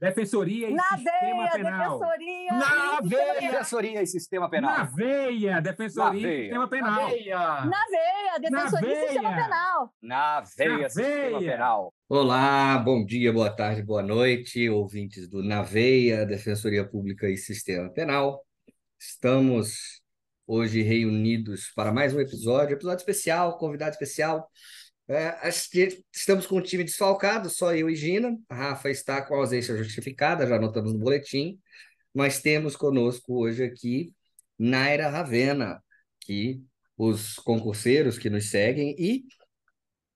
Defensoria e Na Sistema veia, Penal. defensoria. Na e veia. Defensoria e Sistema Penal. Na veia! Defensoria Na e veia. Sistema Penal. Na veia, defensoria e sistema veia. penal. Na veia, Na Sistema veia. Penal. Olá, bom dia, boa tarde, boa noite, ouvintes do Naveia, Defensoria Pública e Sistema Penal. Estamos hoje reunidos para mais um episódio, episódio especial, convidado especial. É, estamos com um time desfalcado, só eu e Gina. A Rafa está com ausência justificada, já anotamos no boletim. Mas temos conosco hoje aqui Naira Ravena, que os concurseiros que nos seguem e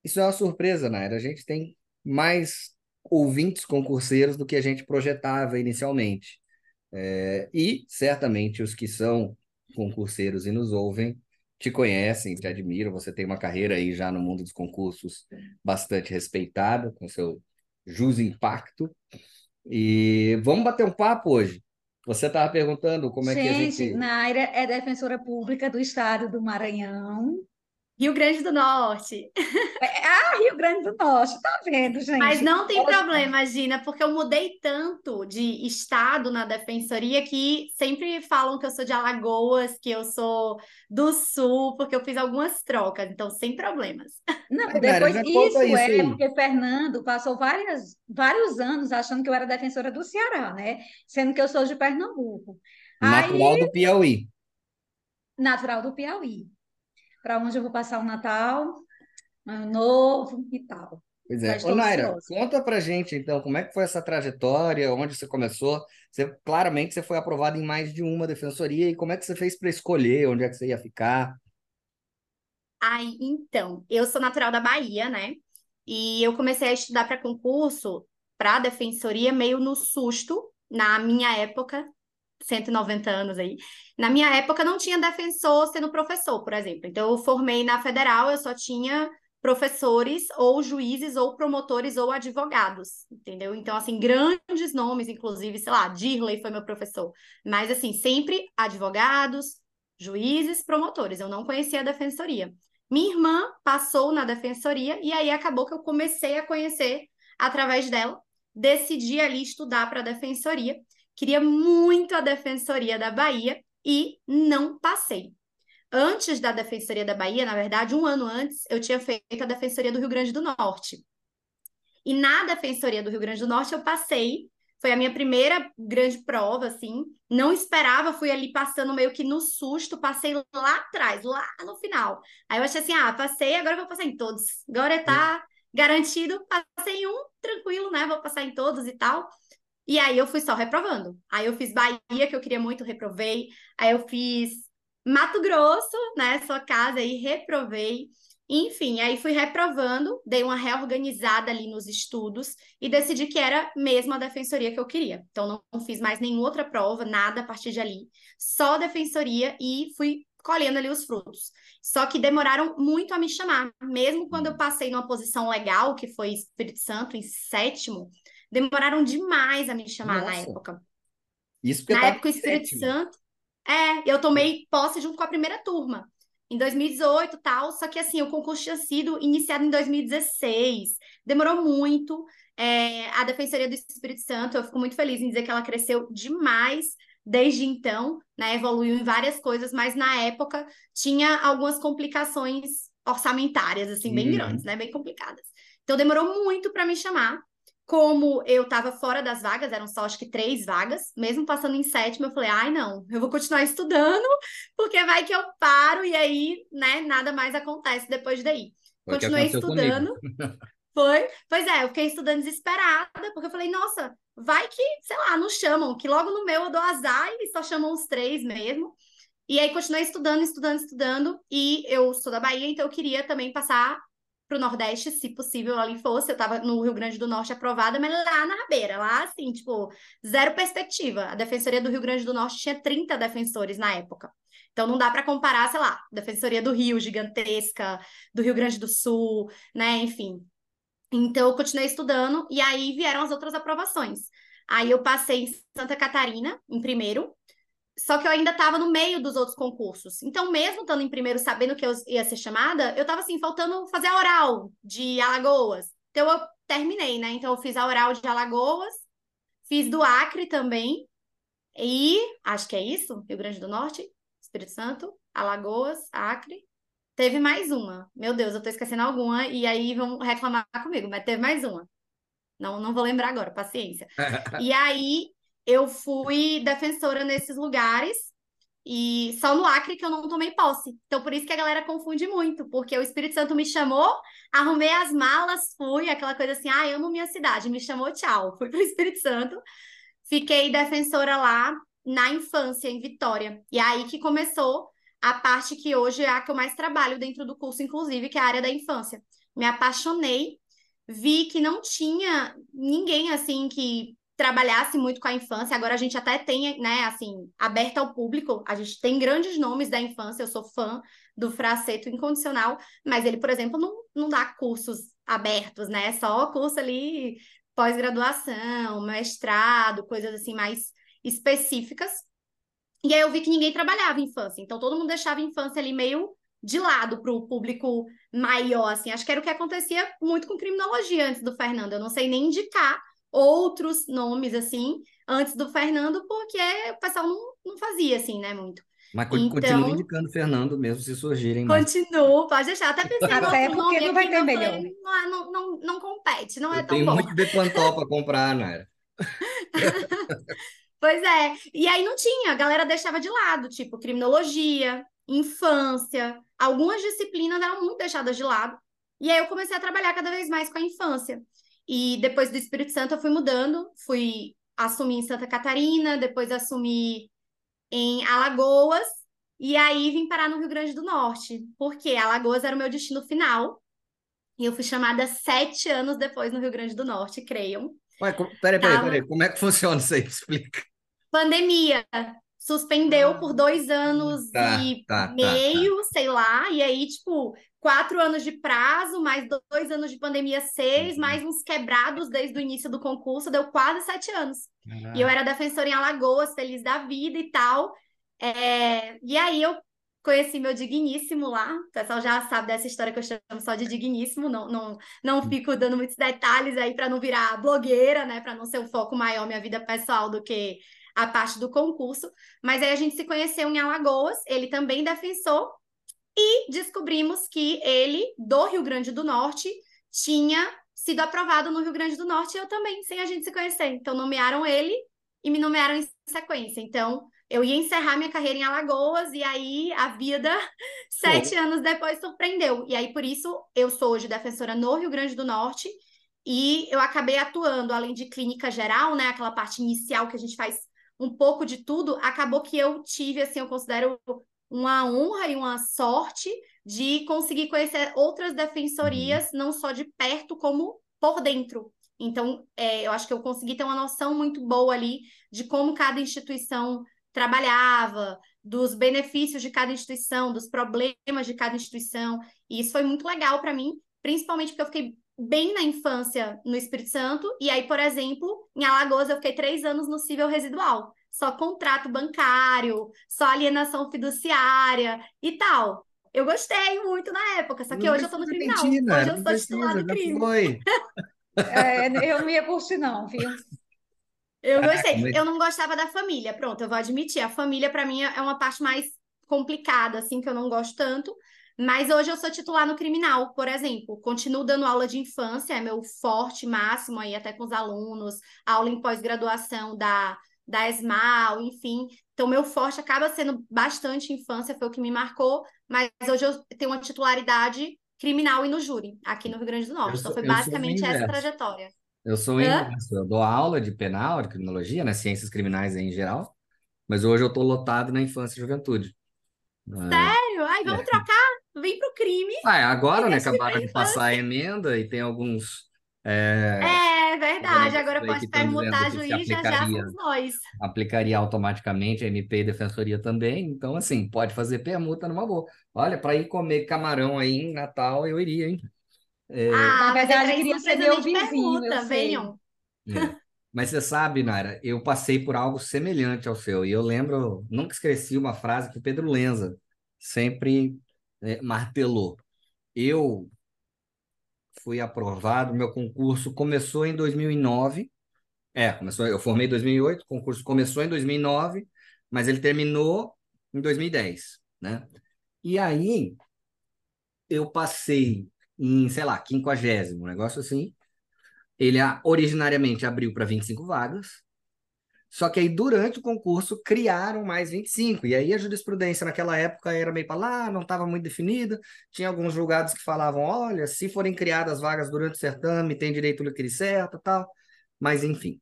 isso é uma surpresa, Naira. A gente tem mais ouvintes concurseiros do que a gente projetava inicialmente. É, e certamente os que são concurseiros e nos ouvem te conhecem, te admiram. Você tem uma carreira aí já no mundo dos concursos bastante respeitada, com seu jus impacto. E vamos bater um papo hoje. Você estava perguntando como é que a Gente, gente. Naira é defensora pública do estado do Maranhão. Rio Grande do Norte. É, ah, Rio Grande do Norte, tá vendo, gente? Mas não tem problema, Gina, porque eu mudei tanto de estado na defensoria que sempre falam que eu sou de Alagoas, que eu sou do Sul, porque eu fiz algumas trocas, então sem problemas. Não, Naira, depois isso isso é aí. porque Fernando passou várias, vários anos achando que eu era defensora do Ceará, né? Sendo que eu sou de Pernambuco. Natural do Piauí. natural do Piauí. Para onde eu vou passar o Natal, Ano Novo e tal. Pois é. Ô, Naira, ansiosa. conta pra gente, então, como é que foi essa trajetória, onde você começou? Você, claramente você foi aprovado em mais de uma defensoria, e como é que você fez para escolher onde é que você ia ficar? Aí, então, eu sou natural da Bahia, né? E eu comecei a estudar para concurso, para defensoria, meio no susto, na minha época, 190 anos aí. Na minha época não tinha defensor sendo professor, por exemplo. Então, eu formei na federal, eu só tinha professores ou juízes ou promotores ou advogados, entendeu? Então, assim, grandes nomes, inclusive, sei lá, Dirley foi meu professor. Mas, assim, sempre advogados, juízes, promotores. Eu não conhecia a defensoria. Minha irmã passou na defensoria e aí acabou que eu comecei a conhecer através dela. Decidi ali estudar para a defensoria. Queria muito a defensoria da Bahia e não passei. Antes da defensoria da Bahia, na verdade, um ano antes, eu tinha feito a defensoria do Rio Grande do Norte. E na defensoria do Rio Grande do Norte eu passei. Foi a minha primeira grande prova, assim. Não esperava, fui ali passando meio que no susto, passei lá atrás, lá no final. Aí eu achei assim, ah, passei, agora eu vou passar em todos. Agora tá garantido, passei em um, tranquilo, né? Vou passar em todos e tal. E aí eu fui só reprovando. Aí eu fiz Bahia, que eu queria muito, reprovei. Aí eu fiz Mato Grosso, né? Sua casa aí, reprovei. Enfim, aí fui reprovando, dei uma reorganizada ali nos estudos e decidi que era mesmo a defensoria que eu queria. Então, não, não fiz mais nenhuma outra prova, nada a partir de ali. Só defensoria e fui colhendo ali os frutos. Só que demoraram muito a me chamar. Mesmo quando eu passei numa posição legal, que foi Espírito Santo, em sétimo, demoraram demais a me chamar na Nossa. época. Isso porque Na época, o Espírito sétimo. Santo. É, eu tomei posse junto com a primeira turma, em 2018 e tal. Só que, assim, o concurso tinha sido iniciado em 2016. Demorou muito. É, a Defensoria do Espírito Santo, eu fico muito feliz em dizer que ela cresceu demais desde então, né? Evoluiu em várias coisas, mas na época tinha algumas complicações orçamentárias, assim, bem Uhum. grandes, né? Bem complicadas. Então, demorou muito para me chamar. Como eu estava fora das vagas, eram só acho que três vagas, mesmo passando em sétimo, eu falei, ai não, eu vou continuar estudando, porque vai que eu paro e aí, né, nada mais acontece depois daí. Foi Continuei comigo. estudando. Foi. Pois é, eu fiquei estudando desesperada, porque eu falei, nossa, vai que, sei lá, não chamam, que logo no meu eu dou azar e só chamam os três mesmo. E aí continuei estudando, estudando, estudando, e eu sou da Bahia, então eu queria também passar para o Nordeste, se possível ali fosse. Eu estava no Rio Grande do Norte aprovada, mas lá na rabeira, lá assim, tipo, zero perspectiva. A Defensoria do Rio Grande do Norte tinha 30 defensores na época. Então não dá para comparar, sei lá, Defensoria do Rio, gigantesca, do Rio Grande do Sul, né? Enfim. Então eu continuei estudando e aí vieram as outras aprovações. Aí eu passei em Santa Catarina, em primeiro, só que eu ainda estava no meio dos outros concursos. Então, mesmo estando em primeiro, sabendo que eu ia ser chamada, eu estava assim, faltando fazer a oral de Alagoas. Então, eu terminei, né? Então, eu fiz a oral de Alagoas, fiz do Acre também, e acho que é isso, Rio Grande do Norte, Espírito Santo, Alagoas, Acre. Teve mais uma. Meu Deus, eu tô esquecendo alguma, e aí vão reclamar comigo, mas teve mais uma. Não, não vou lembrar agora, paciência. e aí eu fui defensora nesses lugares e só no Acre que eu não tomei posse. Então, por isso que a galera confunde muito, porque o Espírito Santo me chamou, arrumei as malas, fui, aquela coisa assim, ah, amo minha cidade, me chamou, tchau. Fui para o Espírito Santo, fiquei defensora lá na infância, em Vitória. E é aí que começou a parte que hoje é a que eu mais trabalho dentro do curso, inclusive, que é a área da infância. Me apaixonei, vi que não tinha ninguém assim que trabalhasse muito com a infância. Agora a gente até tem, né, assim, aberta ao público. A gente tem grandes nomes da infância. Eu sou fã do Fraceto Incondicional, mas ele, por exemplo, não, não dá cursos abertos, né? Só curso ali pós-graduação, mestrado, coisas assim mais específicas. E aí eu vi que ninguém trabalhava infância. Então todo mundo deixava a infância ali meio de lado para o público maior, assim. Acho que era o que acontecia muito com criminologia antes do Fernando. Eu não sei nem indicar outros nomes, assim, antes do Fernando, porque o pessoal não, não fazia, assim, né, muito. Mas então, continua indicando Fernando mesmo se surgirem mais. Continuo, pode deixar. Até pensei Até porque não vai ter melhor. Não, é, não, não, não compete, não Eu é tão tenho bom. muito Bepantol para comprar, Nara. pois é. E aí não tinha, a galera deixava de lado, tipo, criminologia, infância. Algumas disciplinas eram muito deixadas de lado. E aí eu comecei a trabalhar cada vez mais com a infância. E depois do Espírito Santo eu fui mudando, fui assumir em Santa Catarina, depois assumi em Alagoas, e aí vim parar no Rio Grande do Norte, porque Alagoas era o meu destino final. E eu fui chamada sete anos depois no Rio Grande do Norte, creiam. Ué, peraí, peraí, peraí, como é que funciona isso aí? Explica. Pandemia. Suspendeu por dois anos Tá, e tá, tá, meio, sei lá, e aí, tipo, quatro anos de prazo, mais dois anos de pandemia, seis, Uhum. mais uns quebrados desde o início do concurso, deu quase sete anos. E eu Ah, era defensora em Alagoas, feliz da vida e tal. É, E aí eu conheci meu digníssimo lá. O pessoal já sabe dessa história que eu chamo só de digníssimo. Não, não, não fico dando muitos detalhes aí para não virar blogueira, né? Para não ser o foco maior minha vida pessoal do que a parte do concurso. Mas aí a gente se conheceu em Alagoas. Ele também defensor. E descobrimos que ele, do Rio Grande do Norte, tinha sido aprovado no Rio Grande do Norte e eu também, sem a gente se conhecer. Então, nomearam ele e me nomearam em sequência. Então, eu ia encerrar minha carreira em Alagoas e aí a vida, sete anos depois, surpreendeu. E aí, por isso, eu sou hoje defensora no Rio Grande do Norte e eu acabei atuando, além de clínica geral, né, aquela parte inicial que a gente faz um pouco de tudo, acabou que eu tive, assim, eu considero uma honra e uma sorte de conseguir conhecer outras defensorias, não só de perto, como por dentro. Então, é, eu acho que eu consegui ter uma noção muito boa ali de como cada instituição trabalhava, dos benefícios de cada instituição, dos problemas de cada instituição. E isso foi muito legal para mim, principalmente porque eu fiquei bem na infância no Espírito Santo. E aí, por exemplo, em Alagoas, eu fiquei três anos no cível residual. Só contrato bancário, só alienação fiduciária e tal. Eu gostei muito na época, só que Não hoje eu tô no criminal. Hoje eu não sou titular do crime. foi. É, eu não ia curtir, não, viu? Eu gostei. mas- Eu não gostava da família, pronto, eu vou admitir. A família, para mim, é uma parte mais complicada, assim, que eu não gosto tanto. Mas hoje eu sou titular no criminal, por exemplo. Continuo dando aula de infância, é meu forte máximo aí, até com os alunos, aula em pós-graduação da, da ESMAL, enfim. Então, meu forte acaba sendo bastante infância, foi o que me marcou. Mas hoje eu tenho uma titularidade criminal e no júri, aqui no Rio Grande do Norte. Então, sou- foi eu sou o basicamente essa trajetória. Eu sou inverso. Eu dou aula de penal, de criminologia, né? Ciências criminais em geral, mas hoje eu estou lotado na infância e juventude. Sério? Ai, vamos trocar? Vem pro crime. Ah, é, agora, né? Acabaram de passar a emenda e tem alguns é, É verdade, agora pode permutar juiz, já já somos nós. aplicaria automaticamente a MP e Defensoria também. Então, assim, pode fazer permuta numa boa. Olha, para ir comer camarão aí em Natal, eu iria, hein? É, Ah, Na mas verdade, queria não ser meu vizinho, eu permuta, venham. É. Mas você sabe, Naira, eu passei por algo semelhante ao seu. E eu lembro, nunca esqueci uma frase que o Pedro Lenza sempre é, martelou. Eu fui aprovado, meu concurso começou em 2009. É, começou, eu formei em 2008, o concurso começou em 2009, mas ele terminou em 2010, né? E aí eu passei em, sei lá, quinquagésimo, um negócio assim. Ele a- originariamente abriu para 25 vagas, só que aí durante o concurso criaram mais 25. E aí a jurisprudência naquela época era meio para lá, não estava muito definida. Tinha alguns julgados que falavam, olha, se forem criadas vagas durante o certame, tem direito líquido certo, tal. Mas enfim,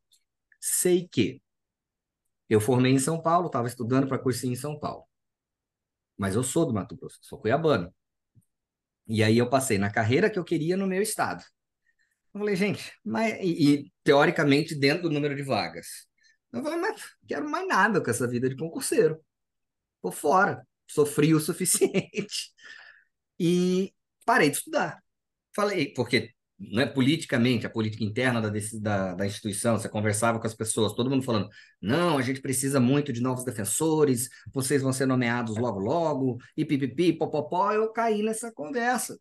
sei que eu formei em São Paulo, estava estudando para cursinho em São Paulo. Mas eu sou do Mato Grosso, sou cuiabano. E aí eu passei na carreira que eu queria no meu estado. Eu falei, gente, mas e, e, teoricamente dentro do número de vagas. Eu falei, mas não quero mais nada com essa vida de concurseiro. Tô fora, sofri o suficiente. E parei de estudar. Falei, porque não é politicamente, a política interna da, da, da instituição, você conversava com as pessoas, todo mundo falando, não, a gente precisa muito de novos defensores, vocês vão ser nomeados logo, logo, e pipipi, popopó, eu caí nessa conversa.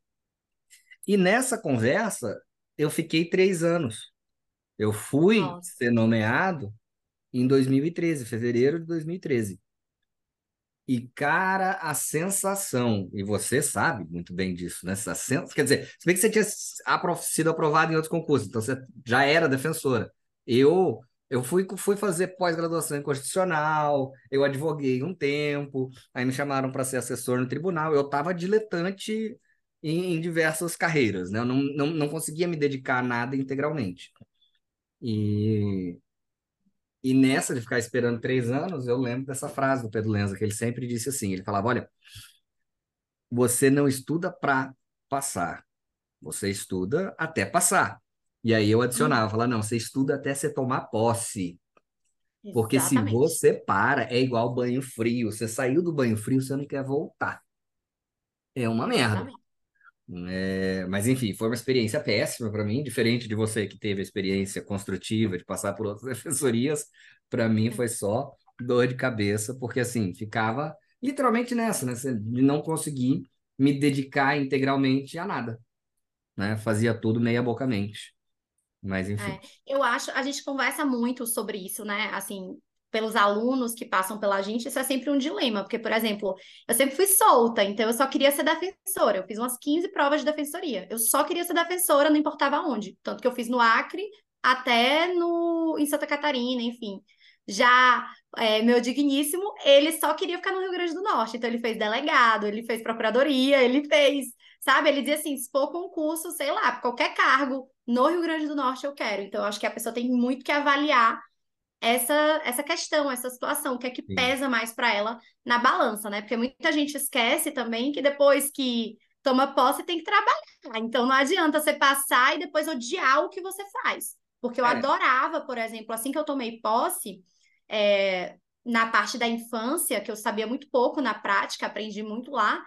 E nessa conversa, eu fiquei três anos. Eu fui Nossa. ser nomeado em 2013, fevereiro de 2013. E, cara, a sensação, e você sabe muito bem disso, né? Essa. Quer dizer, se bem que você tinha sido aprovado em outros concursos, então você já era defensora. Eu eu fui, fui fazer pós-graduação em constitucional, eu advoguei um tempo, aí me chamaram para ser assessor no tribunal. Eu estava diletante em, em diversas carreiras, né? Eu não, não, não conseguia me dedicar a nada integralmente. E, e nessa de ficar esperando três anos, eu lembro dessa frase do Pedro Lenza, que ele sempre disse assim: ele falava, olha, você não estuda para passar, você estuda até passar. E aí eu adicionava, falava, não, você estuda até você tomar posse. Porque se Exatamente. você para, é igual banho frio. Você saiu do banho frio, você não quer voltar. É uma merda. Exatamente. É, mas enfim, foi uma experiência péssima para mim, diferente de você que teve a experiência construtiva de passar por outras defensorias. Para mim foi só dor de cabeça, porque assim, ficava literalmente nessa, né? De não conseguir me dedicar integralmente a nada, né? Fazia tudo meia bocamente. Mas enfim. É, eu acho, a gente conversa muito sobre isso, né? Assim, pelos alunos que passam pela gente, isso é sempre um dilema, porque, por exemplo, eu sempre fui solta, então eu só queria ser defensora. Eu fiz umas 15 provas de defensoria. Eu só queria ser defensora, não importava onde. Tanto que eu fiz no Acre até no em Santa Catarina, enfim. Já é, meu digníssimo, ele só queria ficar no Rio Grande do Norte. Então ele fez delegado, ele fez procuradoria, ele fez, sabe? Ele dizia assim, se for concurso, sei lá, qualquer cargo no Rio Grande do Norte eu quero. Então eu acho que a pessoa tem muito que avaliar essa essa questão, essa situação, o que é que Sim. pesa mais para ela na balança, né? Porque muita gente esquece também que depois que toma posse tem que trabalhar. Então não adianta você passar e depois odiar o que você faz. Porque eu É. adorava, por exemplo, assim que eu tomei posse, é, na parte da infância, que eu sabia muito pouco na prática, aprendi muito lá,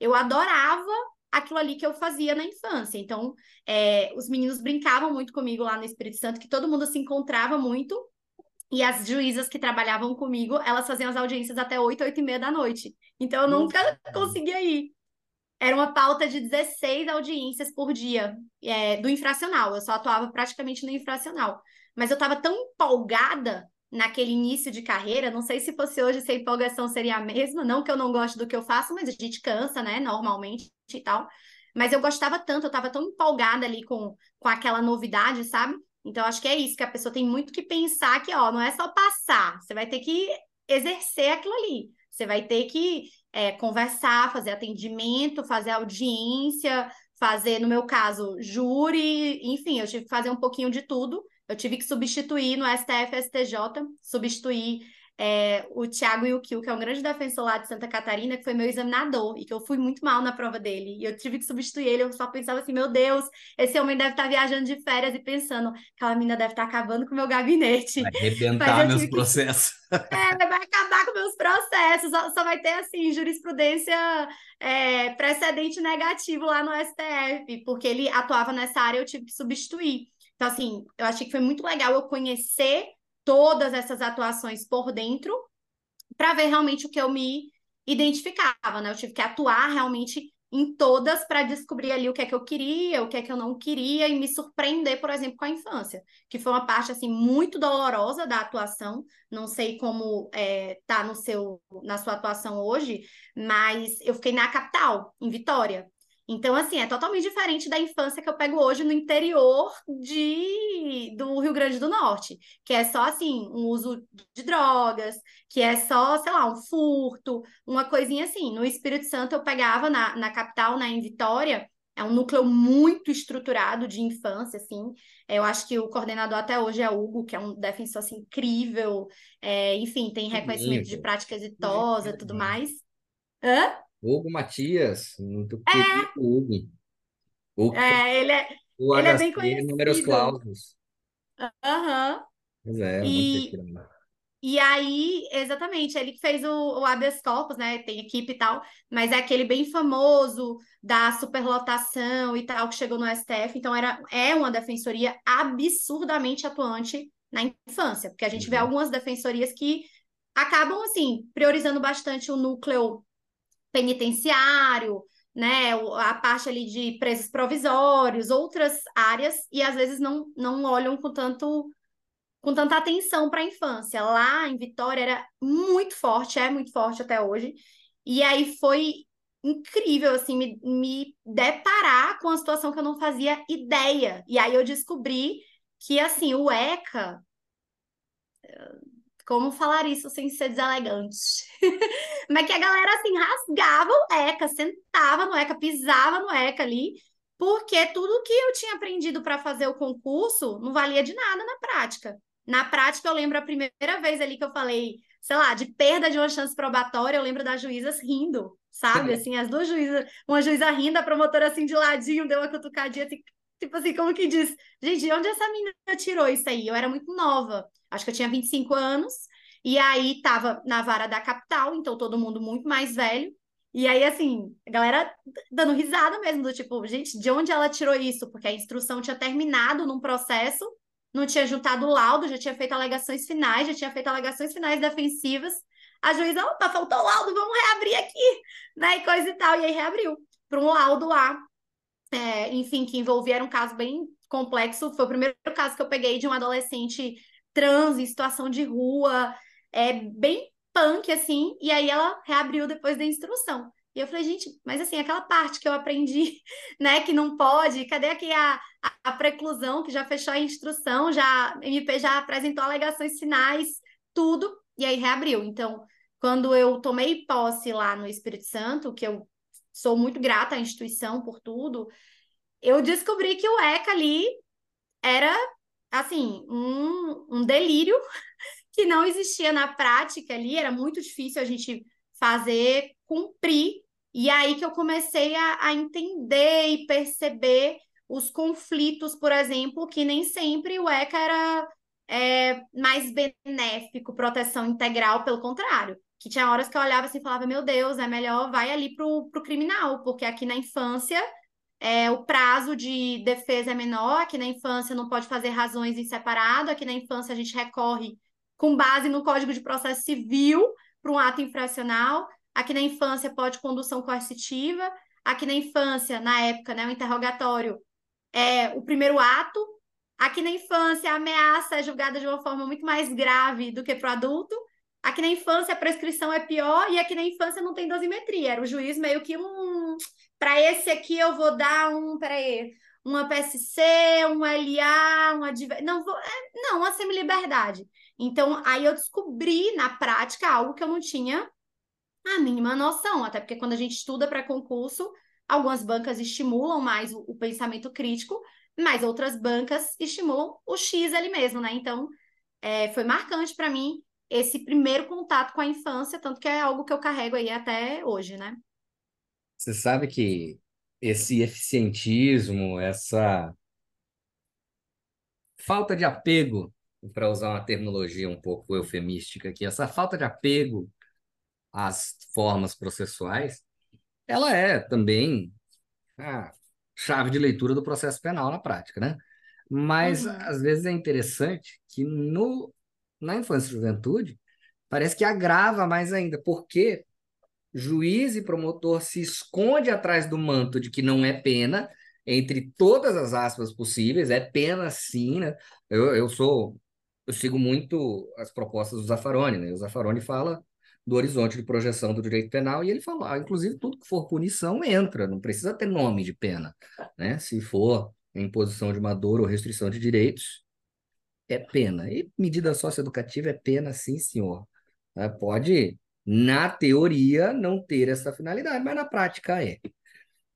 eu adorava aquilo ali que eu fazia na infância. Então, é, os meninos brincavam muito comigo lá no Espírito Santo, que todo mundo se encontrava muito, e as juízas que trabalhavam comigo, elas faziam as audiências até 8, 8 e meia da noite. Então, eu nunca conseguia ir. Era uma pauta de 16 audiências por dia é, do infracional. Eu só atuava praticamente no infracional. Mas eu estava tão empolgada naquele início de carreira, não sei se fosse hoje, se a empolgação seria a mesma. Não que eu não goste do que eu faço, mas a gente cansa, né, normalmente e tal. Mas eu gostava tanto, eu estava tão empolgada ali com, com aquela novidade, sabe? Então, acho que é isso, que a pessoa tem muito que pensar que, ó, não é só passar, você vai ter que exercer aquilo ali. Você vai ter que é, conversar, fazer atendimento, fazer audiência, fazer, no meu caso, júri, enfim, eu tive que fazer um pouquinho de tudo. Eu tive que substituir no STF STJ, substituir é, o Thiago Yukio, que é um grande defensor lá de Santa Catarina, que foi meu examinador, e que eu fui muito mal na prova dele. E eu tive que substituir ele, eu só pensava assim, meu Deus, esse homem deve estar viajando de férias e pensando, aquela menina deve estar acabando com o meu gabinete. Vai arrebentar meus que... processos. É, vai acabar com meus processos, só, só vai ter, assim, jurisprudência é, precedente negativo lá no STF, porque ele atuava nessa área, eu tive que substituir. Então, assim, eu achei que foi muito legal eu conhecer todas essas atuações por dentro para ver realmente o que eu me identificava, né? Eu tive que atuar realmente em todas para descobrir ali o que é que eu queria, o que é que eu não queria e me surpreender, por exemplo, com a infância, que foi uma parte assim muito dolorosa da atuação. Não sei como é, tá no seu na sua atuação hoje, mas eu fiquei na capital, em Vitória. Então, assim, é totalmente diferente da infância que eu pego hoje no interior de, do Rio Grande do Norte, que é só, assim, um uso de drogas, que é só, sei lá, um furto, uma coisinha assim. No Espírito Santo, eu pegava na, na capital, né, em Vitória, é um núcleo muito estruturado de infância, assim. Eu acho que o coordenador até hoje é Hugo, que é um defensor assim, incrível. É, enfim, tem reconhecimento de prática exitosa, tudo mais. Hã? Hugo Matias, muito É. querido Hugo. Hugo É, ele é, o ele é HC, bem conhecido. números clausos. aham. Pois é, E-. E aí, exatamente, ele que fez o, o habeas corpus, né? Tem equipe e tal, mas é aquele bem famoso da superlotação e tal, que chegou no STF. Então, era, é uma defensoria absurdamente atuante na infância, porque a gente vê Uhum. algumas defensorias que acabam, assim, priorizando bastante o núcleo penitenciário, né? A parte ali de presos provisórios, outras áreas, e às vezes não, não olham com tanto com tanta atenção para a infância. Lá em Vitória era muito forte, é muito forte até hoje. E aí foi incrível, assim, me, me deparar com uma situação que eu não fazia ideia. E aí eu descobri que, assim, o ECA. Como falar isso sem ser deselegante? Mas que a galera, assim, rasgava o ECA, sentava no ECA, pisava no ECA ali, porque tudo que eu tinha aprendido para fazer o concurso não valia de nada na prática. Na prática, eu lembro a primeira vez ali que eu falei, sei lá, de perda de uma chance probatória, eu lembro das juízas rindo, sabe? Assim, as duas juízas, uma juíza rindo, a promotora assim de ladinho, deu uma cutucadinha, assim, tipo assim, como que diz? Gente, de onde essa menina tirou isso aí? Eu era muito nova, acho que eu tinha 25 anos, e aí tava na vara da capital, então todo mundo muito mais velho. E aí, assim, a galera dando risada mesmo, do tipo, gente, de onde ela tirou isso? Porque a instrução tinha terminado num processo não tinha juntado o laudo, já tinha feito alegações finais, já tinha feito alegações finais defensivas. A juíza, opa, faltou o laudo, vamos reabrir aqui, né? E coisa e tal. E aí reabriu para um laudo lá, é, enfim, que envolvia era um caso bem complexo. Foi o primeiro caso que eu peguei de um adolescente trans em situação de rua, é bem punk, assim, e aí ela reabriu depois da instrução. E eu falei, gente, mas assim, aquela parte que eu aprendi, né, que não pode, cadê aqui a, a, a preclusão que já fechou a instrução, já MP já apresentou alegações finais, tudo, e aí reabriu. Então, quando eu tomei posse lá no Espírito Santo, que eu sou muito grata à instituição por tudo, eu descobri que o ECA ali era, assim, um, um delírio que não existia na prática ali, era muito difícil a gente fazer cumprir. E aí que eu comecei a, a entender e perceber os conflitos, por exemplo, que nem sempre o ECA era é, mais benéfico, proteção integral, pelo contrário. Que tinha horas que eu olhava assim e falava, meu Deus, é melhor vai ali pro, pro criminal, porque aqui na infância é, o prazo de defesa é menor, aqui na infância não pode fazer razões em separado, aqui na infância a gente recorre com base no Código de Processo Civil para um ato infracional, aqui na infância pode condução coercitiva, aqui na infância, na época, né, o interrogatório é o primeiro ato, aqui na infância a ameaça é julgada de uma forma muito mais grave do que para o adulto, aqui na infância a prescrição é pior e aqui na infância não tem dosimetria, era o juiz meio que um... Para esse aqui eu vou dar um, peraí, uma PSC, um LA, uma... Não, vou... não, uma semi-liberdade. Então, aí eu descobri na prática algo que eu não tinha a mínima noção, até porque quando a gente estuda para concurso, algumas bancas estimulam mais o, o, pensamento crítico, mas outras bancas estimulam o X ali mesmo, né? Então, é, foi marcante para mim esse primeiro contato com a infância, tanto que é algo que eu carrego aí até hoje, né? Você sabe que esse eficientismo, essa falta de apego, para usar uma terminologia um pouco eufemística aqui, essa falta de apego às formas processuais, ela é também a chave de leitura do processo penal na prática, né? Mas Uhum. às vezes é interessante que no, na infância e juventude parece que agrava mais ainda, porque juiz e promotor se esconde atrás do manto de que não é pena, entre todas as aspas possíveis, é pena sim, né? Eu, eu sou, eu sigo muito as propostas do Zaffaroni, né? O Zaffaroni fala do horizonte de projeção do direito penal e ele fala, ah, inclusive tudo que for punição entra, não precisa ter nome de pena, né? Se for imposição de uma dor ou restrição de direitos, é pena. E medida socioeducativa é pena, sim, senhor. né? Pode, na teoria, não ter essa finalidade, mas na prática é.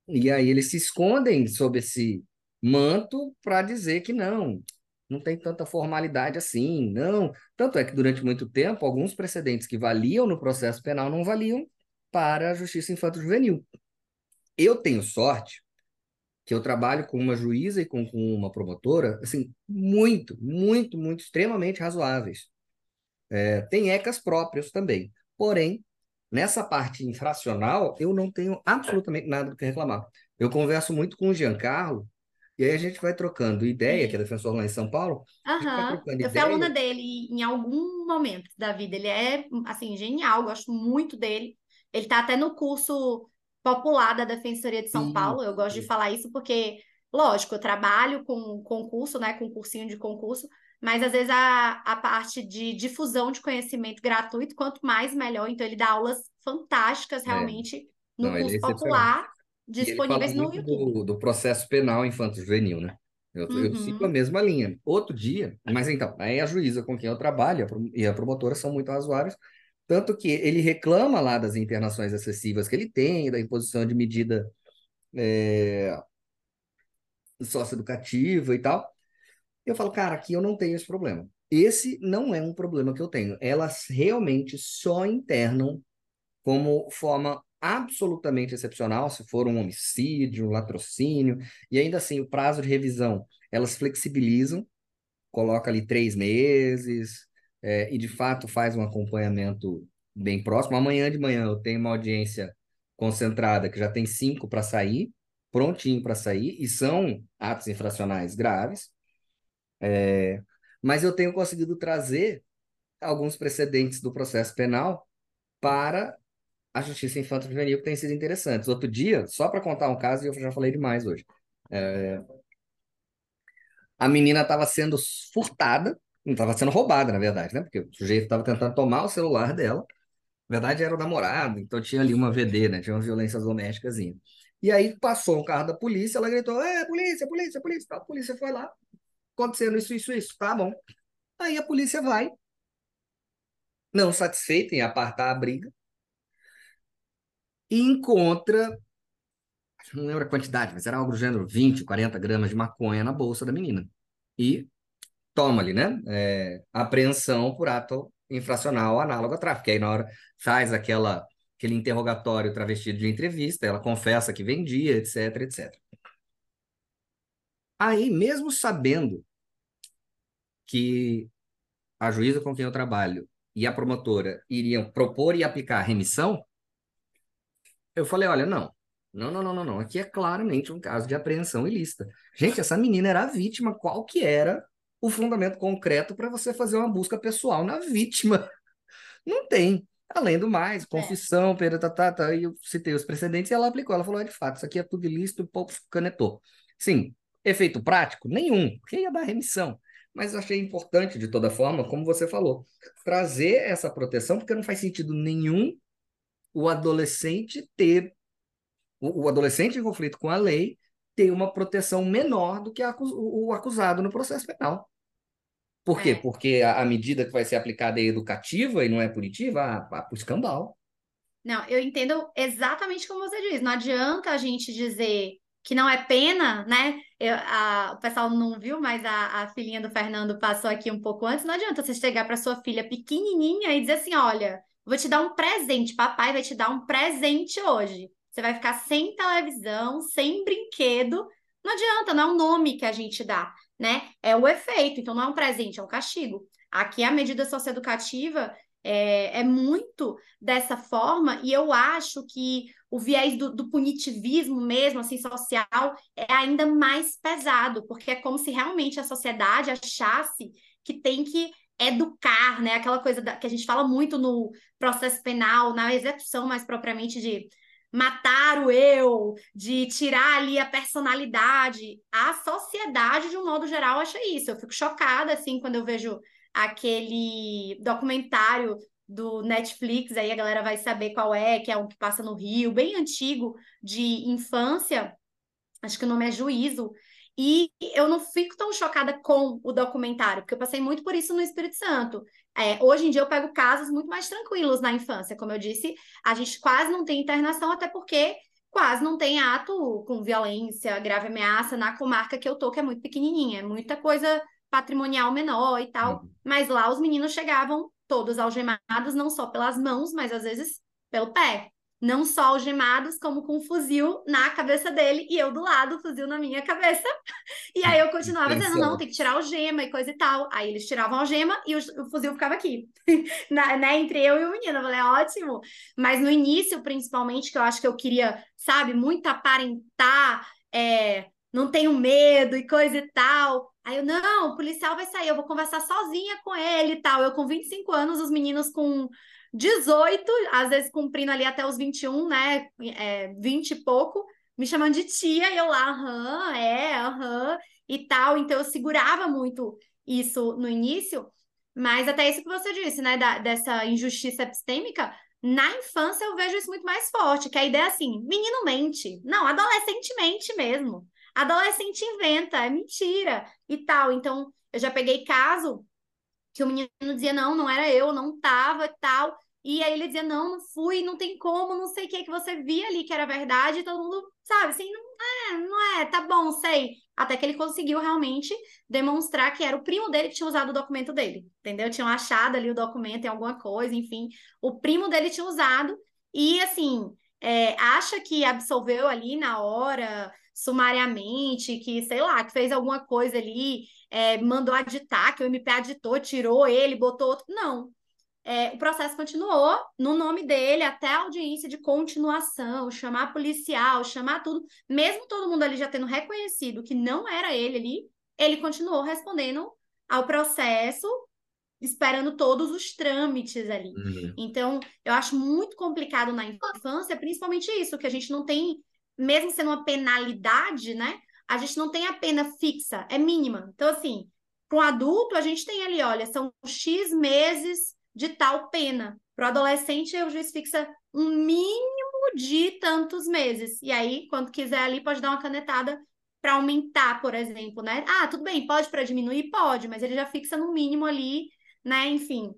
E aí eles se escondem sob esse manto para dizer que não, não tem tanta formalidade assim, não. Tanto é que durante muito tempo, alguns precedentes que valiam no processo penal não valiam para a justiça infanto-juvenil. Eu tenho sorte que eu trabalho com uma juíza e com, com uma promotora, assim, muito, muito, muito, extremamente razoáveis. É, tem ECAs próprios também. Porém, nessa parte infracional, eu não tenho absolutamente nada do que reclamar. Eu converso muito com o Giancarlo, e aí a gente vai trocando ideia, que é defensor lá em São Paulo, Aham. Eu fui aluna dele em algum momento da vida. Ele é, assim, genial, gosto muito dele. Ele tá até no curso popular da Defensoria de São Sim, Paulo. Eu gosto de sim. falar isso porque, lógico, eu trabalho com concurso, né, com cursinho de concurso, mas às vezes a, a parte de difusão de conhecimento gratuito, quanto mais melhor. Então, ele dá aulas fantásticas, É, realmente, no não, é curso excepcional. popular, disponíveis no YouTube. do, do processo penal infanto-juvenil, né? Eu, eu sigo a Uhum. mesma linha. Outro dia, mas então, aí a juíza com quem eu trabalho e e a promotora são muito razoáveis, tanto que ele reclama lá das internações excessivas que ele tem, da imposição de medida é, socioeducativa e tal. Eu falo, cara, aqui eu não tenho esse problema. Esse não é um problema que eu tenho. Elas realmente só internam como forma absolutamente excepcional, se for um homicídio, um latrocínio, e ainda assim o prazo de revisão elas flexibilizam, coloca ali três meses, é, e de fato faz um acompanhamento bem próximo. Amanhã de manhã eu tenho uma audiência concentrada que já tem cinco para sair, prontinho para sair, e são atos infracionais graves, é, mas eu tenho conseguido trazer alguns precedentes do processo penal para a justiça infanto-juvenil que tem sido interessantes. Outro dia, só para contar um caso, e eu já falei demais hoje. é, a menina estava sendo furtada, não estava sendo roubada, na verdade, né? Porque o sujeito estava tentando tomar o celular dela. Na verdade, era o namorado, então tinha ali uma VD, né? Tinha uma violência doméstica. E aí passou um carro da polícia, ela gritou: É, polícia, polícia, polícia. A polícia foi lá, acontecendo isso, isso, isso. Tá bom. Aí a polícia vai, não satisfeita em apartar a briga, e encontra, não lembro a quantidade, mas era algo do gênero 20, 40 gramas de maconha na bolsa da menina. E toma-lhe, né? É, apreensão por ato infracional análogo a tráfico. Aí na hora faz aquela, aquele interrogatório travestido de entrevista, ela confessa que vendia, etc, etc. Aí, mesmo sabendo que a juíza com quem eu trabalho e a promotora iriam propor e aplicar remissão, eu falei, olha, não, não, não, não, não, não. Aqui é claramente um caso de apreensão ilícita. Gente, essa menina era a vítima. Qual que era o fundamento concreto para você fazer uma busca pessoal na vítima? Não tem. Além do mais, confissão, pera, tá, tá, tá, eu citei os precedentes e ela aplicou. Ela falou, é de fato, isso aqui é tudo ilícito e pouco canetou. Sim, efeito prático? Nenhum, porque ia dar remissão. Mas eu achei importante, de toda forma, como você falou, trazer essa proteção, porque não faz sentido nenhum o adolescente ter o, o adolescente em conflito com a lei ter uma proteção menor do que a o, o acusado no processo penal. Por quê? É. Porque a, a medida que vai ser aplicada é educativa e não é punitiva? Ah, vá pro escambau. Não, eu entendo exatamente como você diz. Não adianta a gente dizer que não é pena, né? eu, a, o pessoal não viu, mas a, a filhinha do Fernando passou aqui um pouco antes. Não adianta você chegar para sua filha pequenininha e dizer assim: olha, vou te dar um presente, papai vai te dar um presente hoje. Você vai ficar sem televisão, sem brinquedo. Não adianta, não é um nome que a gente dá, né? É o efeito, então não é um presente, é um castigo. Aqui a medida socioeducativa é, é muito dessa forma, e eu acho que o viés do, do, punitivismo mesmo, assim, social, é ainda mais pesado, porque é como se realmente a sociedade achasse que tem que educar, né? Aquela coisa da, que a gente fala muito no processo penal, na execução mais propriamente de matar o eu, de tirar ali a personalidade. A sociedade, de um modo geral, acha isso. Eu fico chocada, assim, quando eu vejo aquele documentário do Netflix, aí a galera vai saber qual é, que é o que passa no Rio, bem antigo, de infância, acho que o nome é Juízo, e eu não fico tão chocada com o documentário, porque eu passei muito por isso no Espírito Santo. É, hoje em dia eu pego casos muito mais tranquilos na infância, como eu disse, a gente quase não tem internação, até porque quase não tem ato com violência, grave ameaça na comarca que eu tô, que é muito pequenininha, é muita coisa patrimonial menor e tal. Uhum. Mas lá os meninos chegavam todos algemados, não só pelas mãos, mas às vezes pelo pé. Não só algemados, como com um fuzil na cabeça dele e eu do lado, fuzil na minha cabeça. E aí eu continuava dizendo, não, tem que tirar o gema e coisa e tal. Aí eles tiravam a gema e o, o fuzil ficava aqui, na, né, entre eu e o menino. Eu falei, ótimo. Mas no início, principalmente, que eu acho que eu queria, sabe, muito aparentar, é, não tenho medo e coisa e tal. Aí eu, não, o policial vai sair, eu vou conversar sozinha com ele e tal. Eu com 25 anos, os meninos com 18, às vezes cumprindo ali até os 21, né? É, 20 e pouco, me chamando de tia, e eu lá, aham, é, aham, e tal. Então eu segurava muito isso no início, mas até isso que você disse, né? Da, dessa injustiça epistêmica, na infância eu vejo isso muito mais forte, que a ideia é assim, menino mente, não, adolescentemente mesmo. Adolescente inventa, é mentira e tal. Então, eu já peguei caso que o menino dizia, não, não era eu, não tava e tal. E aí ele dizia, não, não fui, não tem como, não sei o que que você via ali que era verdade, e todo mundo, sabe, assim, não é, não é, tá bom, sei. Até que ele conseguiu realmente demonstrar que era o primo dele que tinha usado o documento dele, entendeu? Tinham achado ali o documento em alguma coisa, enfim. O primo dele tinha usado, e assim, é, acha que absolveu ali na hora, sumariamente, que, sei lá, que fez alguma coisa ali, é, mandou aditar, que o MP aditou, tirou ele, botou outro. Não. É, o processo continuou no nome dele até a audiência de continuação, chamar policial, chamar tudo, mesmo todo mundo ali já tendo reconhecido que não era ele ali, ele continuou respondendo ao processo, esperando todos os trâmites ali. Uhum. Então, eu acho muito complicado na infância, principalmente isso, que a gente não tem mesmo sendo uma penalidade, né? A gente não tem a pena fixa, é mínima. Então, assim, para um adulto, a gente tem ali, olha, são X meses de tal pena. Para o adolescente, o juiz fixa um mínimo de tantos meses. E aí, quando quiser ali, pode dar uma canetada para aumentar, por exemplo, né? Ah, tudo bem, pode para diminuir? Pode, mas ele já fixa no mínimo ali, né? Enfim,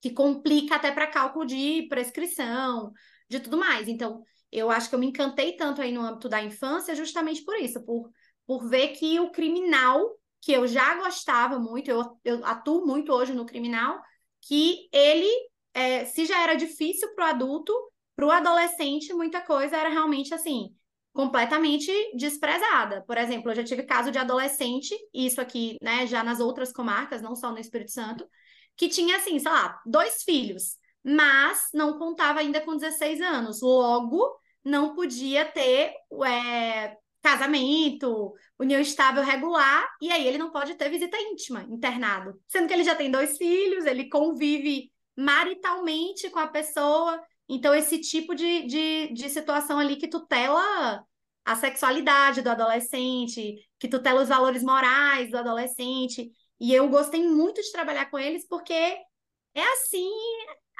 que complica até para cálculo de prescrição, de tudo mais. Então, eu acho que eu me encantei tanto aí no âmbito da infância justamente por isso, por, por ver que o criminal, que eu já gostava muito, eu, eu atuo muito hoje no criminal, que ele, é, se já era difícil para o adulto, para o adolescente, muita coisa era realmente assim, completamente desprezada. Por exemplo, eu já tive caso de adolescente, isso aqui, né, já nas outras comarcas, não só no Espírito Santo, que tinha, assim, sei lá, dois filhos, mas não contava ainda com 16 anos. Logo, não podia ter é, casamento, união estável regular, e aí ele não pode ter visita íntima, internado. Sendo que ele já tem dois filhos, ele convive maritalmente com a pessoa. Então, esse tipo de, de, de situação ali que tutela a sexualidade do adolescente, que tutela os valores morais do adolescente. E eu gostei muito de trabalhar com eles porque é assim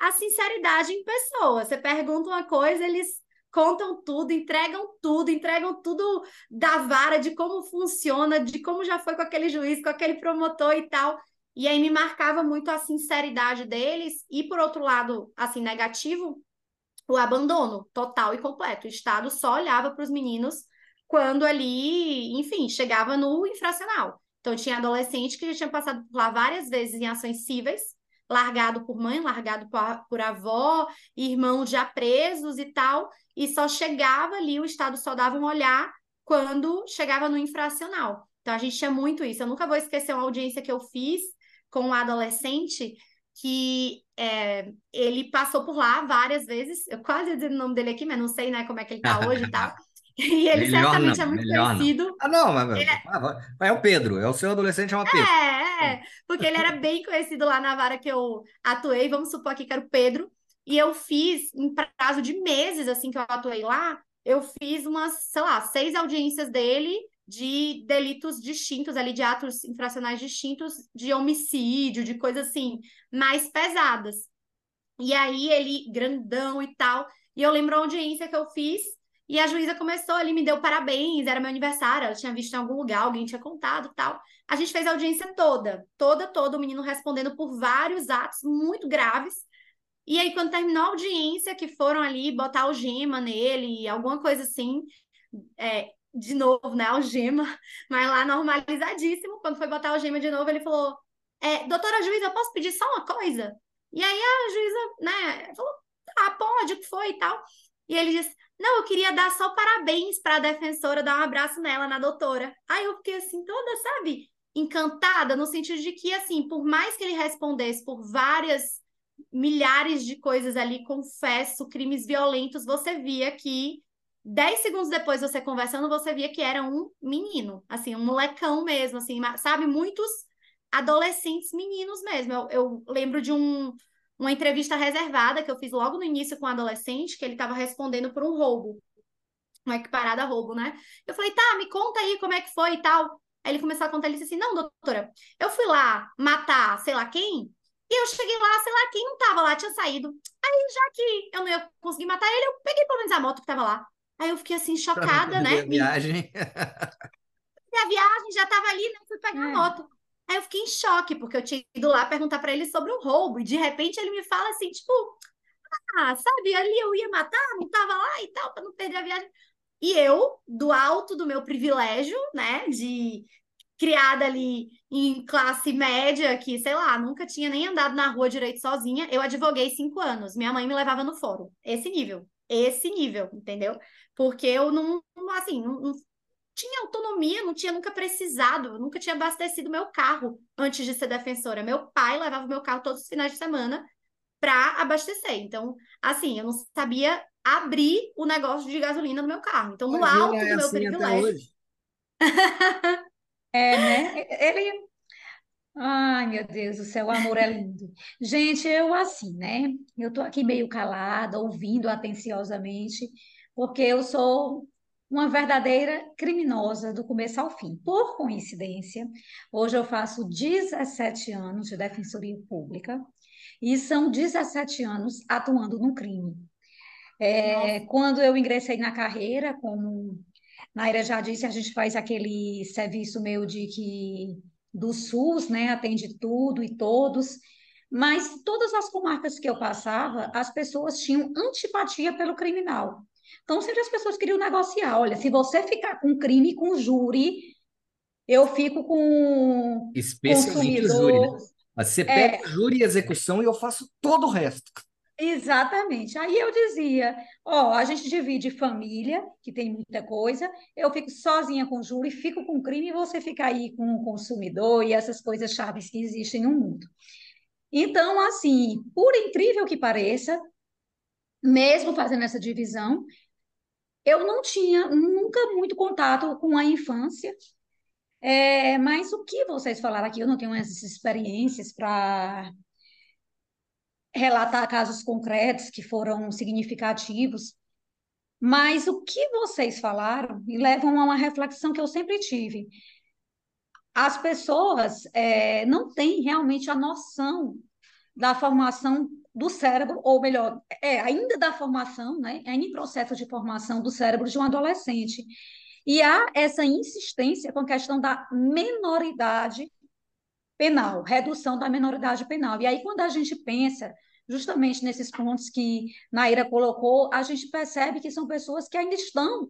a sinceridade em pessoa. Você pergunta uma coisa, eles contam tudo, entregam tudo, entregam tudo da vara de como funciona, de como já foi com aquele juiz, com aquele promotor e tal. E aí me marcava muito a sinceridade deles e por outro lado, assim, negativo, o abandono total e completo. O Estado só olhava para os meninos quando ali, enfim, chegava no infracional. Então, tinha adolescente que já tinha passado lá várias vezes em ações cíveis, largado por mãe, largado por, avó, irmãos já presos e tal, e só chegava ali, o Estado só dava um olhar quando chegava no infracional. Então, a gente tinha muito isso. Eu nunca vou esquecer uma audiência que eu fiz com um adolescente que é, ele passou por lá várias vezes. Eu quase ia dizer o nome dele aqui, mas não sei né, como é que ele está hoje e tal. E ele Melhor certamente não, é muito não. conhecido. Ah, não, mas, Ele ah, é o Pedro, é o seu adolescente, chama Pedro. É, é, porque ele era bem conhecido lá na vara que eu atuei, vamos supor aqui que era o Pedro, e eu fiz, em prazo de meses, assim, que eu atuei lá, eu fiz umas, sei lá, seis audiências dele de delitos distintos ali, de atos infracionais distintos, de homicídio, de coisas assim, mais pesadas. E aí ele, grandão e tal, e eu lembro a audiência que eu fiz, e a juíza começou ali, me deu parabéns, era meu aniversário, ela tinha visto em algum lugar, alguém tinha contado tal. A gente fez a audiência toda, toda, toda, o menino respondendo por vários atos muito graves. E aí, quando terminou a audiência, que foram ali botar algema nele, alguma coisa assim, é, de novo, né, algema, mas lá normalizadíssimo. Quando foi botar algema de novo, ele falou: é, Doutora juíza, eu posso pedir só uma coisa? E aí a juíza, né, falou: Tá, pode, o que foi e tal. E ele disse: Não, eu queria dar só parabéns para a defensora, dar um abraço nela, na doutora. Aí eu fiquei assim, toda, sabe, encantada, no sentido de que, assim, por mais que ele respondesse por várias milhares de coisas ali, confesso, crimes violentos, você via que dez segundos depois você conversando, você via que era um menino, assim, um molecão mesmo, assim, sabe? Muitos adolescentes meninos mesmo. Eu, eu lembro de um, uma entrevista reservada que eu fiz logo no início com um adolescente, que ele estava respondendo por um roubo, uma equiparada a roubo, né? Eu falei, tá, me conta aí como é que foi e tal. Aí ele começou a contar, ele disse assim, não, doutora, eu fui lá matar sei lá quem, e eu cheguei lá, sei lá quem não tava lá, tinha saído. Aí, já que eu não ia conseguir matar ele, eu peguei pelo menos a moto que tava lá. Aí eu fiquei assim, chocada, né? A viagem. E a viagem já tava ali, né? Fui pegar a É. moto. Aí eu fiquei em choque, porque eu tinha ido lá perguntar pra ele sobre um roubo, e de repente ele me fala assim, tipo, ah, sabe, ali eu ia matar, não tava lá e tal, pra não perder a viagem. E eu, do alto do meu privilégio, né, de criada ali em classe média, que, sei lá, nunca tinha nem andado na rua direito sozinha, eu advoguei cinco anos. Minha mãe me levava no fórum. Esse nível. Esse nível, entendeu? Porque eu não, assim, não tinha autonomia, não tinha nunca precisado, eu nunca tinha abastecido meu carro antes de ser defensora. Meu pai levava o meu carro todos os finais de semana para abastecer. Então, assim, eu não sabia abrir o negócio de gasolina no meu carro. Então, no Imagina, alto do meu assim até privilégio. hoje. É, né? Ele. Ai, meu Deus do céu, o amor é lindo. Gente, eu assim, né? Eu tô aqui meio calada, ouvindo atenciosamente, porque eu sou uma verdadeira criminosa do começo ao fim. Por coincidência, hoje eu faço 17 anos de defensoria pública e são 17 anos atuando no crime. É, quando eu ingressei na carreira, como Naira já disse, a gente faz aquele serviço meio de que do SUS, né? Atende tudo e todos. Mas todas as comarcas que eu passava, as pessoas tinham antipatia pelo criminal. Então, sempre as pessoas queriam negociar. Olha, se você ficar com crime com júri, eu fico com Especialmente o júri, né? consumidor. Mas Você É. pega o júri e execução e eu faço todo o resto. Exatamente. Aí eu dizia, ó, a gente divide família, que tem muita coisa, eu fico sozinha com o júri, fico com crime e você fica aí com o consumidor e essas coisas chaves que existem no mundo. Então, assim, por incrível que pareça, mesmo fazendo essa divisão, eu não tinha nunca muito contato com a infância. É, mas o que vocês falaram aqui, eu não tenho essas experiências para relatar casos concretos que foram significativos, mas o que vocês falaram me levam a uma reflexão que eu sempre tive. As pessoas é, não têm realmente a noção da formação do cérebro, ou melhor, é ainda da formação, né? Ainda em processo de formação do cérebro de um adolescente. E há essa insistência com a questão da menoridade penal, redução da menoridade penal. E aí, quando a gente pensa justamente nesses pontos que Naira colocou, a gente percebe que são pessoas que ainda estão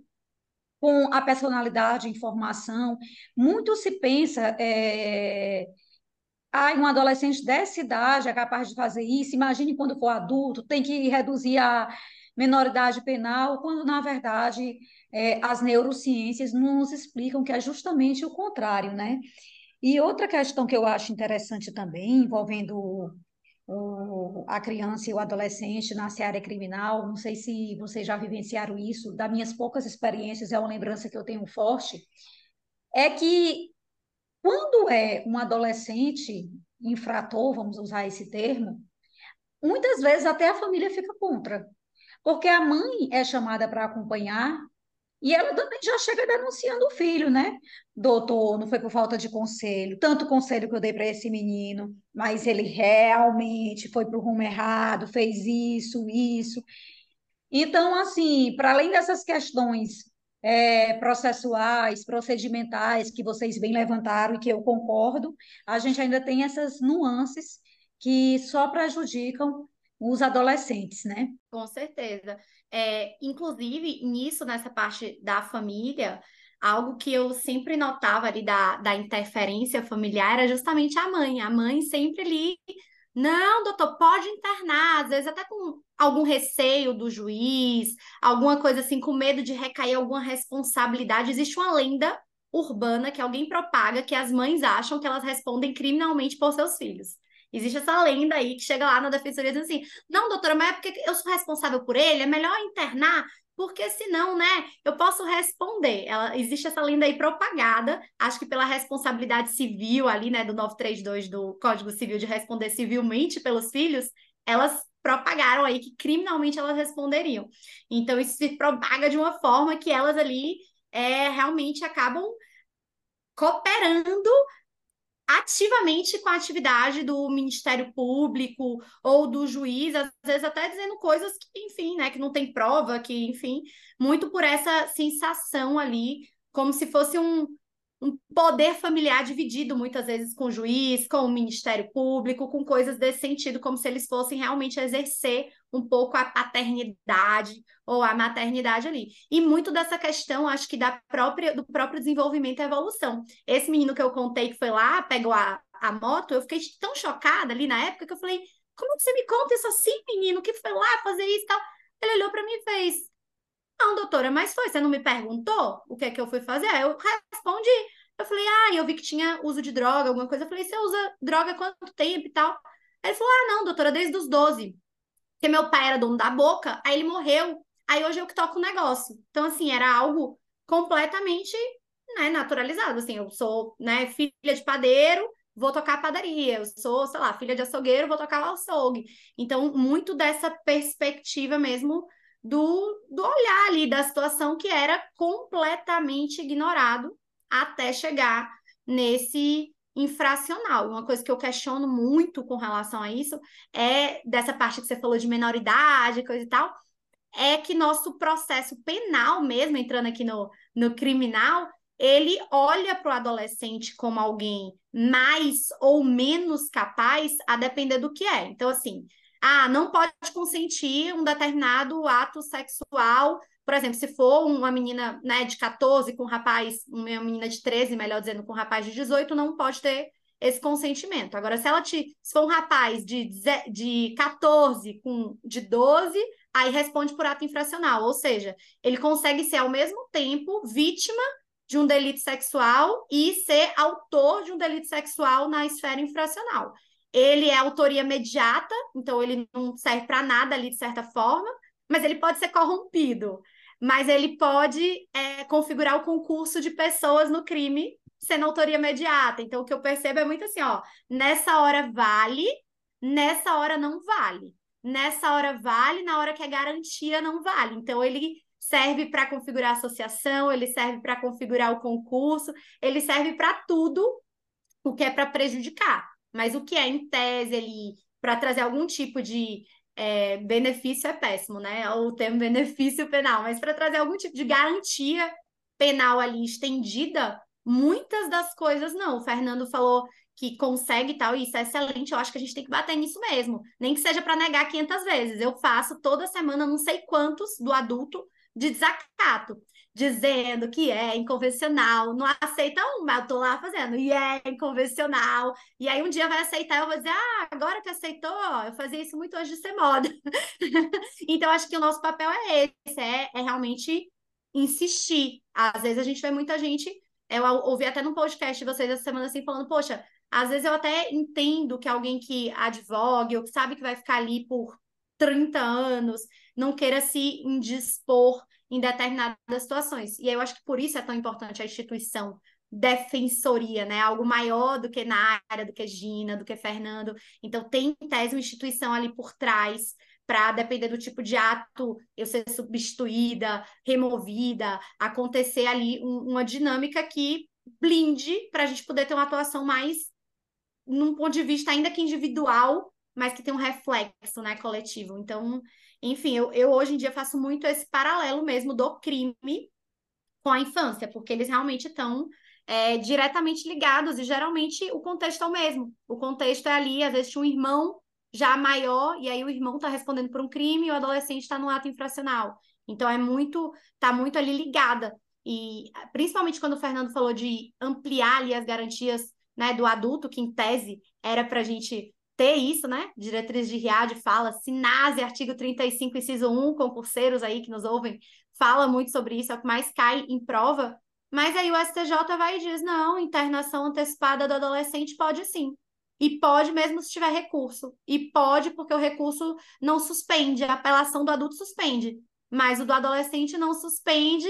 com a personalidade, informação. Muito se pensa, é, ah, um adolescente dessa idade é capaz de fazer isso, imagine quando for adulto, tem que reduzir a menoridade penal, quando, na verdade, é, as neurociências nos explicam que é justamente o contrário, né? E outra questão que eu acho interessante também, envolvendo o, a criança e o adolescente na área criminal. Não sei se vocês já vivenciaram isso, das minhas poucas experiências, é uma lembrança que eu tenho forte, é que quando é um adolescente infrator, vamos usar esse termo, muitas vezes até a família fica contra, porque a mãe é chamada para acompanhar e ela também já chega denunciando o filho, né? Doutor, não foi por falta de conselho, tanto conselho que eu dei para esse menino, mas ele realmente foi para o rumo errado, fez isso, isso. Então, assim, para além dessas questões é, processuais, procedimentais que vocês bem levantaram e que eu concordo, a gente ainda tem essas nuances que só prejudicam os adolescentes, né? Com certeza. É, inclusive, nisso, nessa parte da família, algo que eu sempre notava ali da, da interferência familiar era justamente a mãe. A mãe sempre ali, não, doutor, pode internar, às vezes até com algum receio do juiz, alguma coisa assim, com medo de recair alguma responsabilidade. Existe uma lenda urbana que alguém propaga que as mães acham que elas respondem criminalmente por seus filhos. Existe essa lenda aí que chega lá na defensoria dizendo assim: não, doutora, mas é porque eu sou responsável por ele, é melhor internar, porque senão, né, eu posso responder. Ela, existe essa lenda aí propagada, acho que pela responsabilidade civil ali, né, do 932 do Código Civil de responder civilmente pelos filhos, elas propagaram aí que criminalmente elas responderiam. Então, isso se propaga de uma forma que elas ali é, realmente acabam cooperando ativamente com a atividade do Ministério Público ou do juiz, às vezes até dizendo coisas que, enfim, né, que não tem prova, que, enfim, muito por essa sensação ali, como se fosse um, um poder familiar dividido muitas vezes com o juiz, com o Ministério Público, com coisas desse sentido, como se eles fossem realmente exercer um pouco a paternidade ou a maternidade ali. E muito dessa questão, acho que da própria, do próprio desenvolvimento e evolução. Esse menino que eu contei que foi lá, pegou a, a moto, eu fiquei tão chocada ali na época que eu falei: como que você me conta isso assim, menino, que foi lá fazer isso e tal? Ele olhou para mim e fez: Não, doutora, mas foi, você não me perguntou o que é que eu fui fazer? Aí eu respondi. Eu falei, ah, eu vi que tinha uso de droga, alguma coisa. Eu falei, você usa droga há quanto tempo e tal? Aí ele falou, ah, não, doutora, desde os 12. Porque meu pai era dono da boca, aí ele morreu. Aí hoje eu que toco o negócio. Então, assim, era algo completamente né, naturalizado. Assim, eu sou né, filha de padeiro, vou tocar padaria. Eu sou, sei lá, filha de açougueiro, vou tocar açougue. Então, muito dessa perspectiva mesmo do, do olhar ali da situação que era completamente ignorado até chegar nesse infracional. Uma coisa que eu questiono muito com relação a isso é dessa parte que você falou de menoridade, coisa e tal, é que nosso processo penal mesmo, entrando aqui no, no criminal, ele olha para o adolescente como alguém mais ou menos capaz a depender do que é. Então, assim, ah, não pode consentir um determinado ato sexual por exemplo, se for uma menina né, de 14 com um rapaz, uma menina de 13, melhor dizendo, com um rapaz de 18, não pode ter esse consentimento. Agora, se ela te. Se for um rapaz de, de 14 com de 12, aí responde por ato infracional. Ou seja, ele consegue ser ao mesmo tempo vítima de um delito sexual e ser autor de um delito sexual na esfera infracional. Ele é autoria imediata, então ele não serve para nada ali de certa forma, mas ele pode ser corrompido mas ele pode é, configurar o concurso de pessoas no crime sendo autoria imediata. Então, o que eu percebo é muito assim, ó, nessa hora vale, nessa hora não vale. Nessa hora vale, na hora que é garantia não vale. Então, ele serve para configurar a associação, ele serve para configurar o concurso, ele serve para tudo o que é para prejudicar. Mas o que é, em tese, ele para trazer algum tipo de é, benefício é péssimo, né? O termo benefício penal, mas para trazer algum tipo de garantia penal ali estendida, muitas das coisas não. O Fernando falou que consegue tal, e isso é excelente. Eu acho que a gente tem que bater nisso mesmo, nem que seja para negar 500 vezes. Eu faço toda semana, não sei quantos do adulto de desacato. Dizendo que é inconvencional, não aceita um, mas eu tô lá fazendo, e é inconvencional. E aí um dia vai aceitar, eu vou dizer, ah, agora que aceitou, eu fazia isso muito antes de ser moda. então, acho que o nosso papel é esse, é, é realmente insistir. Às vezes a gente vê muita gente, eu ouvi até no podcast de vocês essa semana assim, falando, poxa, às vezes eu até entendo que alguém que advogue ou que sabe que vai ficar ali por 30 anos, não queira se indispor em determinadas situações. E eu acho que por isso é tão importante a instituição defensoria, né? Algo maior do que Nária, do que Gina, do que Fernando. Então, tem em tese uma instituição ali por trás para, depender do tipo de ato, eu ser substituída, removida, acontecer ali um, uma dinâmica que blinde para a gente poder ter uma atuação mais num ponto de vista ainda que individual, mas que tem um reflexo, né, coletivo. Então, enfim, eu, eu hoje em dia faço muito esse paralelo mesmo do crime com a infância, porque eles realmente estão é, diretamente ligados e geralmente o contexto é o mesmo. O contexto é ali, às vezes um irmão já maior e aí o irmão está respondendo por um crime e o adolescente está no ato infracional. Então é muito, tá muito ali ligada. E principalmente quando o Fernando falou de ampliar ali as garantias né, do adulto, que em tese era para a gente ter isso, né? Diretriz de RIAD fala, SINASE, artigo 35, inciso 1, concurseiros aí que nos ouvem, fala muito sobre isso, é o que mais cai em prova. Mas aí o STJ vai e diz: não, internação antecipada do adolescente pode sim. E pode mesmo se tiver recurso. E pode porque o recurso não suspende, a apelação do adulto suspende. Mas o do adolescente não suspende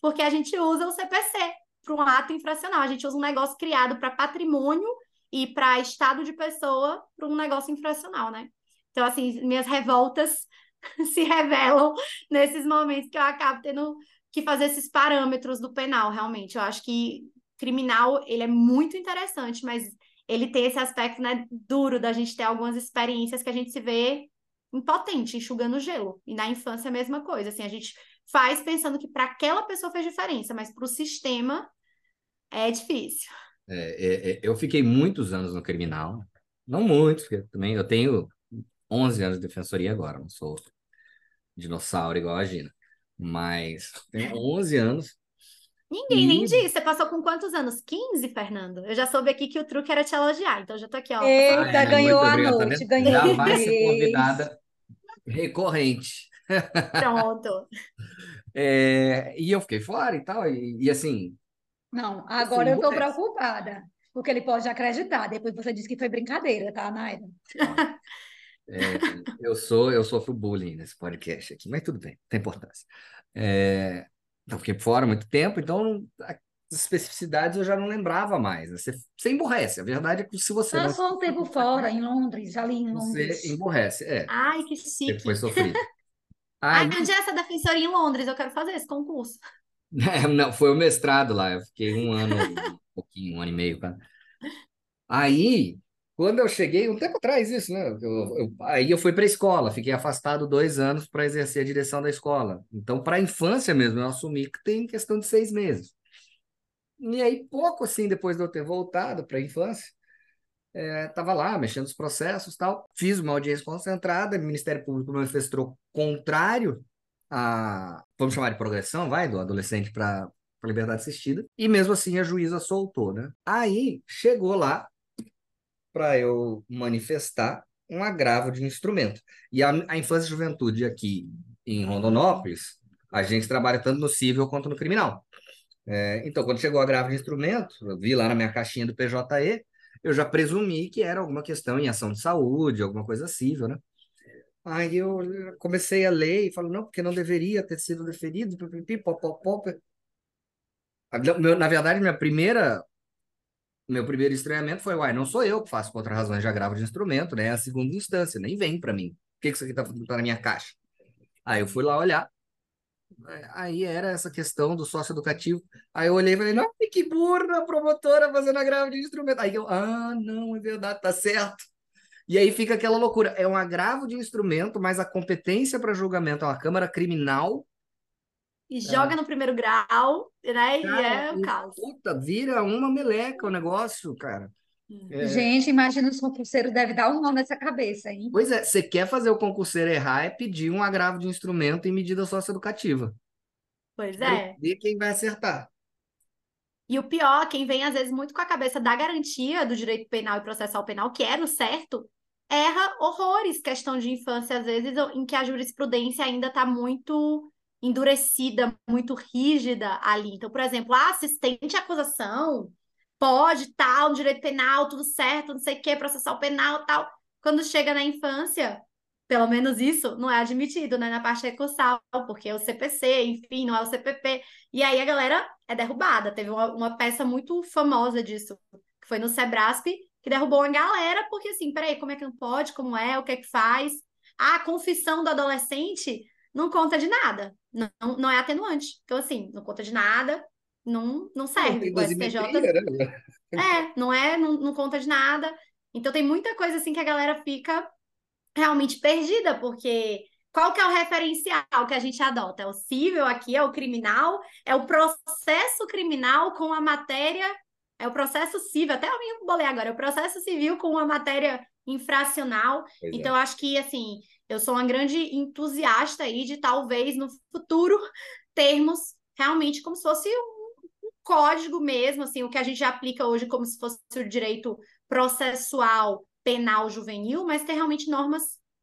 porque a gente usa o CPC para um ato infracional. A gente usa um negócio criado para patrimônio e para estado de pessoa para um negócio infracional, né? Então, assim, minhas revoltas se revelam nesses momentos que eu acabo tendo que fazer esses parâmetros do penal, realmente. Eu acho que criminal, ele é muito interessante, mas ele tem esse aspecto, né, duro da gente ter algumas experiências que a gente se vê impotente, enxugando gelo. E na infância é a mesma coisa, assim, a gente faz pensando que para aquela pessoa fez diferença, mas para o sistema é difícil. É, é, é, eu fiquei muitos anos no criminal, não muitos, porque também eu tenho 11 anos de defensoria agora, não sou dinossauro igual a Gina, mas tenho 11 anos. Ninguém e... nem disse. Você passou com quantos anos? 15, Fernando? Eu já soube aqui que o truque era te elogiar, então já tô aqui, ó. Eita, ah, é, ganhou a noite, ganhou. Já vai ser convidada recorrente. Pronto. é, e eu fiquei fora e tal, e, e assim, não, agora eu estou preocupada, porque ele pode acreditar. Depois você disse que foi brincadeira, tá, Naira? É, eu sou, eu sofro bullying nesse podcast aqui, mas tudo bem, tem importância. É, então, fiquei fora muito tempo, então as especificidades eu já não lembrava mais. Né? Você, você emborrece, a verdade é que se você. Passou não... um tempo fora, em Londres, ali em Londres. Você emborrece, é. Ai, que chique. Depois sofrido. Ai, onde é essa defensoria em Londres? Eu quero fazer esse concurso. Não, foi o mestrado lá, eu fiquei um ano, um pouquinho, um ano e meio, cara. Aí, quando eu cheguei, um tempo atrás isso, né? Eu, eu, aí eu fui para a escola, fiquei afastado dois anos para exercer a direção da escola. Então, para a infância mesmo, eu assumi que tem questão de seis meses. E aí, pouco assim, depois de eu ter voltado para a infância, estava é, lá mexendo nos processos tal. Fiz uma audiência concentrada, o Ministério Público manifestou contrário a, vamos chamar de progressão, vai, do adolescente para liberdade assistida, e mesmo assim a juíza soltou, né? Aí chegou lá para eu manifestar um agravo de instrumento. E a, a infância e juventude aqui em Rondonópolis, a gente trabalha tanto no civil quanto no criminal. É, então, quando chegou o agravo de instrumento, eu vi lá na minha caixinha do PJE, eu já presumi que era alguma questão em ação de saúde, alguma coisa civil, né? Aí eu comecei a ler e falo, não, porque não deveria ter sido deferido, popopó. Na verdade, minha primeira, meu primeiro estranhamento foi, uai, não sou eu que faço contra razões de agravo de instrumento, né? É a segunda instância, nem vem para mim. O que, que isso aqui tá, tá na minha caixa? Aí eu fui lá olhar, aí era essa questão do sócio educativo. Aí eu olhei e falei, não, que burra a promotora fazendo agravo de instrumento. Aí eu, ah, não, é verdade, tá certo. E aí fica aquela loucura. É um agravo de instrumento, mas a competência para julgamento é uma Câmara Criminal. E joga é. no primeiro grau, né? Cara, e é o caos. Puta, vira uma meleca o negócio, cara. Hum. É... Gente, imagina os concurseiros devem dar um nó nessa cabeça, hein? Pois é, você quer fazer o concurseiro errar é pedir um agravo de instrumento em medida socioeducativa. Pois é. ver quem vai acertar. E o pior, quem vem às vezes muito com a cabeça da garantia do direito penal e processual penal, que é no certo, erra horrores questão de infância, às vezes, em que a jurisprudência ainda está muito endurecida, muito rígida ali. Então, por exemplo, a assistente à acusação pode, tal, no direito penal, tudo certo, não sei o que, processual penal, tal. Quando chega na infância, pelo menos isso não é admitido, né, na parte recursal, porque é o CPC, enfim, não é o CPP. E aí a galera é derrubada. Teve uma, uma peça muito famosa disso, que foi no Sebrasp, que derrubou uma galera, porque assim, peraí, como é que não pode? Como é? O que é que faz? A confissão do adolescente não conta de nada. Não, não é atenuante. Então, assim, não conta de nada, não, não serve. Não tem O STJ. né? É, não é, não, não conta de nada. Então tem muita coisa assim que a galera fica realmente perdida, porque qual que é o referencial que a gente adota? É o civil aqui, é o criminal, é o processo criminal com a matéria, é o processo civil, até eu me bolei agora, é o processo civil com a matéria infracional. Pois é. Então, eu acho que, assim, eu sou uma grande entusiasta aí de talvez no futuro termos realmente como se fosse um, um código mesmo, assim, o que a gente aplica hoje como se fosse o direito processual penal juvenil, mas ter realmente normas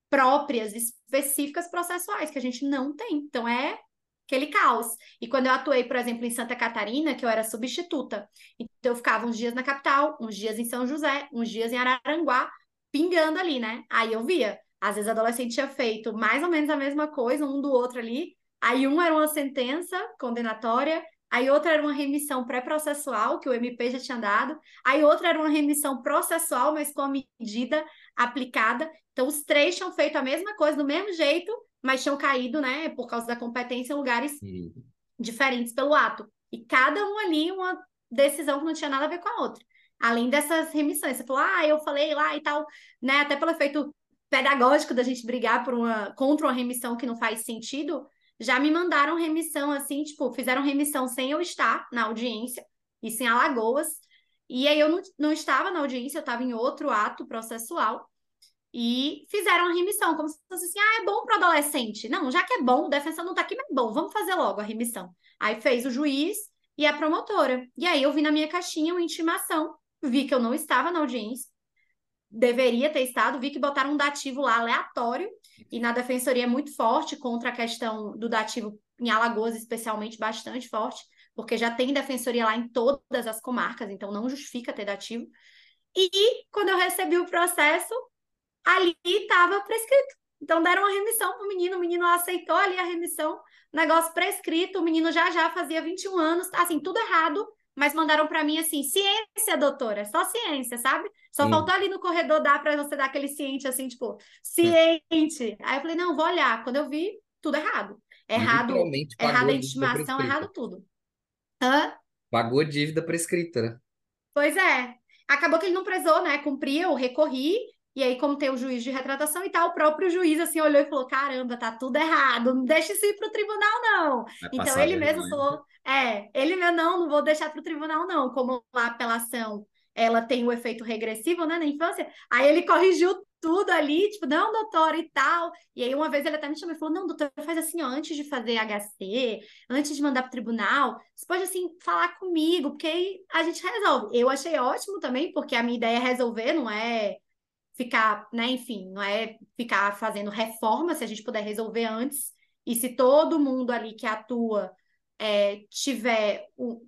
próprias, específicas processuais, que a gente não tem. Então, é aquele caos. E quando eu atuei, por exemplo, em Santa Catarina, que eu era substituta, então eu ficava uns dias na capital, uns dias em São José, uns dias em Araranguá, pingando ali, né? Aí eu via, às vezes adolescente tinha feito mais ou menos a mesma coisa, um do outro ali, aí um era uma sentença condenatória, aí outra era uma remissão pré-processual, que o MP já tinha dado, aí outra era uma remissão processual, mas com a medida aplicada. Então, os três tinham feito a mesma coisa, do mesmo jeito, mas tinham caído, né, por causa da competência, em lugares Hum. diferentes pelo ato. E cada um ali, uma decisão que não tinha nada a ver com a outra. Além dessas remissões. Você falou, ah, eu falei lá e tal, né? Até pelo efeito pedagógico da gente brigar por uma, contra uma remissão que não faz sentido, já me mandaram remissão assim, tipo, fizeram remissão sem eu estar na audiência, isso em Alagoas. E aí eu não, não estava na audiência, eu estava em outro ato processual. E fizeram a remissão, como se fosse assim, ah, é bom para adolescente. Não, já que é bom, o defensor não está aqui, mas é bom, vamos fazer logo a remissão. Aí fez o juiz e a promotora. E aí eu vi na minha caixinha uma intimação, vi que eu não estava na audiência, deveria ter estado, vi que botaram um dativo lá aleatório, e na defensoria é muito forte contra a questão do dativo em Alagoas, especialmente, bastante forte, porque já tem defensoria lá em todas as comarcas, então não justifica ter dativo. E quando eu recebi o processo, ali estava prescrito. Então deram uma remissão para o menino, o menino aceitou ali a remissão, negócio prescrito, o menino já já fazia 21 anos, assim, tudo errado, mas mandaram para mim assim, ciência, doutora, só ciência, sabe? Só Sim. faltou ali no corredor dar para você dar aquele ciente assim, tipo, ciente. Aí eu falei, não, vou olhar. Quando eu vi, tudo errado. Errado, errado a intimação, errado tudo. Hã? Pagou dívida prescrita, né? Pois é. Acabou que ele não prezou, né? Cumpria, eu recorri, e aí, como tem o juiz de retratação e tal, o próprio juiz assim olhou e falou: caramba, tá tudo errado, não deixa isso ir pro tribunal, não. Vai Então ele mesmo vergonha. falou: é, ele mesmo, não, não vou deixar pro tribunal, não. Como a apelação ela tem o efeito regressivo, né, na infância, aí ele corrigiu tudo ali, tipo, não, doutora, e tal. E aí, uma vez ele até me chamou e falou: não, doutora, faz assim, ó, antes de fazer HC, antes de mandar pro tribunal, você pode, assim, falar comigo, porque aí a gente resolve. Eu achei ótimo também, porque a minha ideia é resolver, não é ficar, né, enfim, não é ficar fazendo reforma, se a gente puder resolver antes. E se todo mundo ali que atua é, tiver o,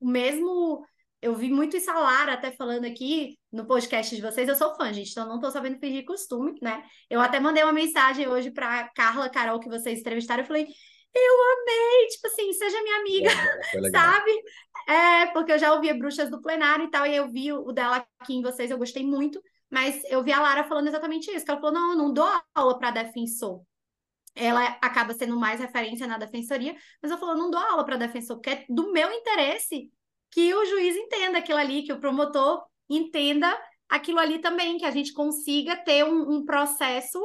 o mesmo. Eu vi muito isso a Lara até falando aqui no podcast de vocês. Eu sou fã, gente, então não tô sabendo fingir costume, né? Eu até mandei uma mensagem hoje para Carla Carol, que vocês entrevistaram. Eu falei, eu amei, tipo assim, seja minha amiga, legal. sabe? É, porque eu já ouvia Bruxas do Plenário e tal, e eu vi o dela aqui em vocês, eu gostei muito. Mas eu vi a Lara falando exatamente isso, que ela falou, não, eu não dou aula para defensor. Ela acaba sendo mais referência na defensoria, mas eu falo, eu não dou aula para defensor, porque é do meu interesse que o juiz entenda aquilo ali, que o promotor entenda aquilo ali também, que a gente consiga ter um, um processo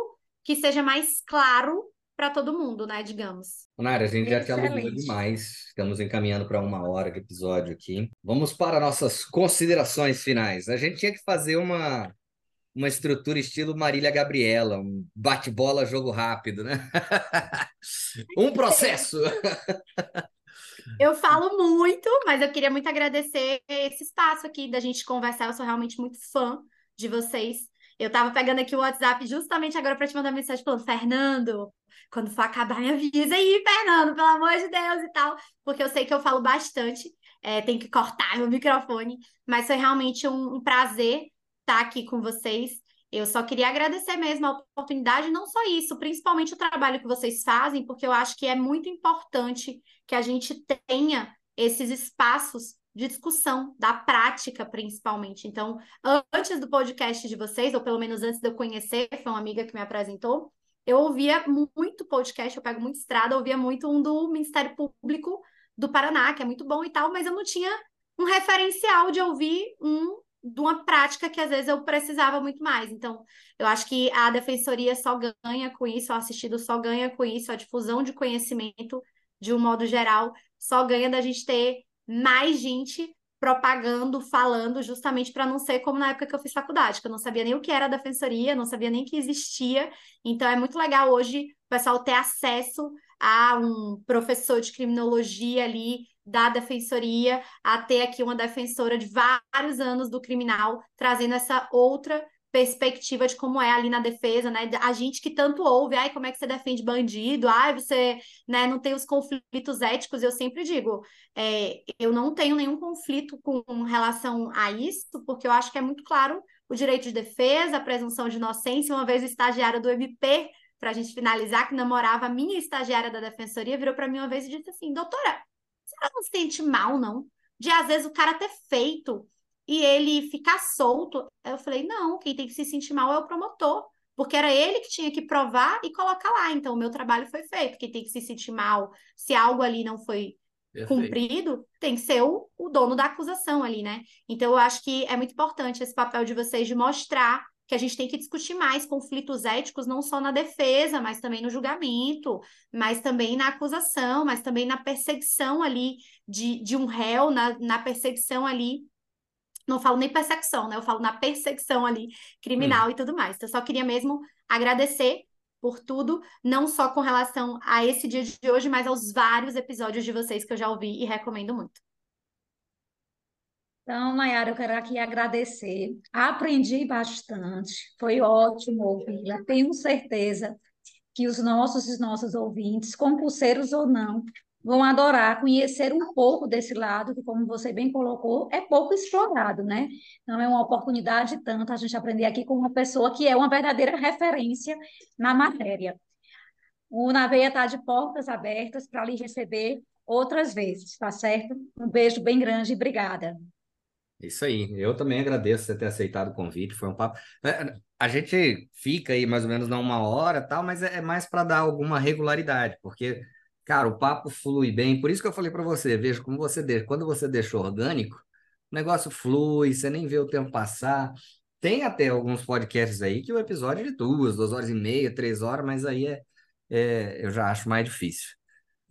que seja mais claro para todo mundo, né, digamos. Nara, a gente já te alugou demais. Estamos encaminhando para uma hora de episódio aqui. Vamos para nossas considerações finais. A gente tinha que fazer uma, uma estrutura estilo Marília Gabriela, um bate-bola, jogo rápido, né? Um processo. Eu falo muito, mas eu queria muito agradecer esse espaço aqui da gente conversar. Eu sou realmente muito fã de vocês. Eu tava pegando aqui o WhatsApp justamente agora para te mandar mensagem falando, Fernando, quando for acabar, me avisa aí, Fernando, pelo amor de Deus e tal, porque eu sei que eu falo bastante, é, tem que cortar meu microfone, mas foi realmente um, um prazer estar aqui com vocês. Eu só queria agradecer mesmo a oportunidade, não só isso, principalmente o trabalho que vocês fazem, porque eu acho que é muito importante que a gente tenha esses espaços de discussão, da prática principalmente. Então, antes do podcast de vocês, ou pelo menos antes de eu conhecer, foi uma amiga que me apresentou, eu ouvia muito podcast, eu pego muito estrada, ouvia muito um do Ministério Público do Paraná, que é muito bom e tal, mas eu não tinha um referencial de ouvir um de uma prática que às vezes eu precisava muito mais. Então, eu acho que a defensoria só ganha com isso, o assistido só ganha com isso, a difusão de conhecimento, de um modo geral, só ganha da gente ter mais gente propagando, falando, justamente para não ser como na época que eu fiz faculdade, que eu não sabia nem o que era a defensoria, não sabia nem que existia. Então é muito legal hoje o pessoal ter acesso a um professor de criminologia ali da defensoria, a ter aqui uma defensora de vários anos do criminal, trazendo essa outra perspectiva de como é ali na defesa, né? A gente que tanto ouve, ai, como é que você defende bandido? Ai, você né, não tem os conflitos éticos. Eu sempre digo, é, eu não tenho nenhum conflito com relação a isso, porque eu acho que é muito claro o direito de defesa, a presunção de inocência. Uma vez o estagiário do MP, para a gente finalizar, que namorava a minha estagiária da defensoria, virou para mim uma vez e disse assim: doutora, você não se sente mal, não? De às vezes o cara ter feito e ele ficar solto. Eu falei, não, quem tem que se sentir mal é o promotor, porque era ele que tinha que provar e colocar lá. Então, o meu trabalho foi feito. Quem tem que se sentir mal se algo ali não foi Perfeito. cumprido, tem que ser o, o dono da acusação ali, né? Então, eu acho que é muito importante esse papel de vocês de mostrar que a gente tem que discutir mais conflitos éticos, não só na defesa, mas também no julgamento, mas também na acusação, mas também na perseguição ali de, de um réu, na, na perseguição ali não falo nem perseguição, né? Eu falo na perseguição ali criminal hum. e tudo mais. Então, eu só queria mesmo agradecer por tudo, não só com relação a esse dia de hoje, mas aos vários episódios de vocês que eu já ouvi e recomendo muito. Então, Mayara, eu quero aqui agradecer. Aprendi bastante, foi ótimo ouvi-la. Tenho certeza que os nossos e nossos ouvintes, concurseiros ou não, vão adorar conhecer um pouco desse lado, que, como você bem colocou, é pouco explorado, né? Não é uma oportunidade tanto a gente aprender aqui com uma pessoa que é uma verdadeira referência na matéria. O Naveia está de portas abertas para lhe receber outras vezes, tá certo? Um beijo bem grande e obrigada. Isso aí, eu também agradeço você ter aceitado o convite, foi um papo. É, a gente fica aí mais ou menos uma hora tal, mas é, é mais para dar alguma regularidade, porque Cara, o papo flui bem. Por isso que eu falei para você, veja como você deixa. Quando você deixa orgânico, o negócio flui, você nem vê o tempo passar. Tem até alguns podcasts aí que o episódio é de duas, duas horas e meia, três horas, mas aí é, é eu já acho mais difícil.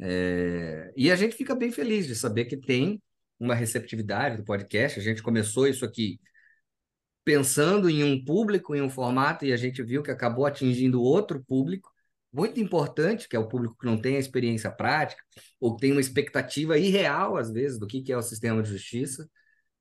É, e a gente fica bem feliz de saber que tem uma receptividade do podcast. A gente começou isso aqui pensando em um público, em um formato, e a gente viu que acabou atingindo outro público muito importante, que é o público que não tem a experiência prática, ou tem uma expectativa irreal, às vezes, do que é o sistema de justiça.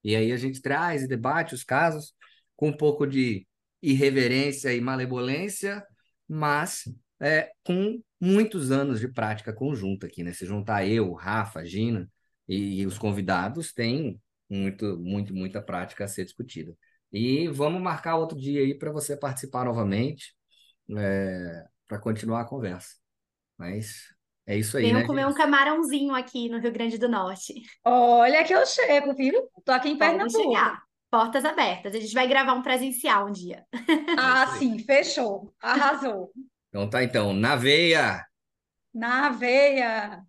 E aí a gente traz e debate os casos com um pouco de irreverência e malevolência, mas é, com muitos anos de prática conjunta aqui, né? Se juntar eu, Rafa, Gina e, os convidados, tem muito, muito, muita prática a ser discutida. E vamos marcar outro dia aí para você participar novamente. É, para continuar a conversa. Mas é isso aí, Venham né, comer gente? um camarãozinho aqui no Rio Grande do Norte. Olha que eu chego, viu? Tô aqui em Pernambuco. chegar. Portas abertas. A gente vai gravar um presencial um dia. Ah, sim, fechou. Arrasou. Então tá, então, na veia! Na veia.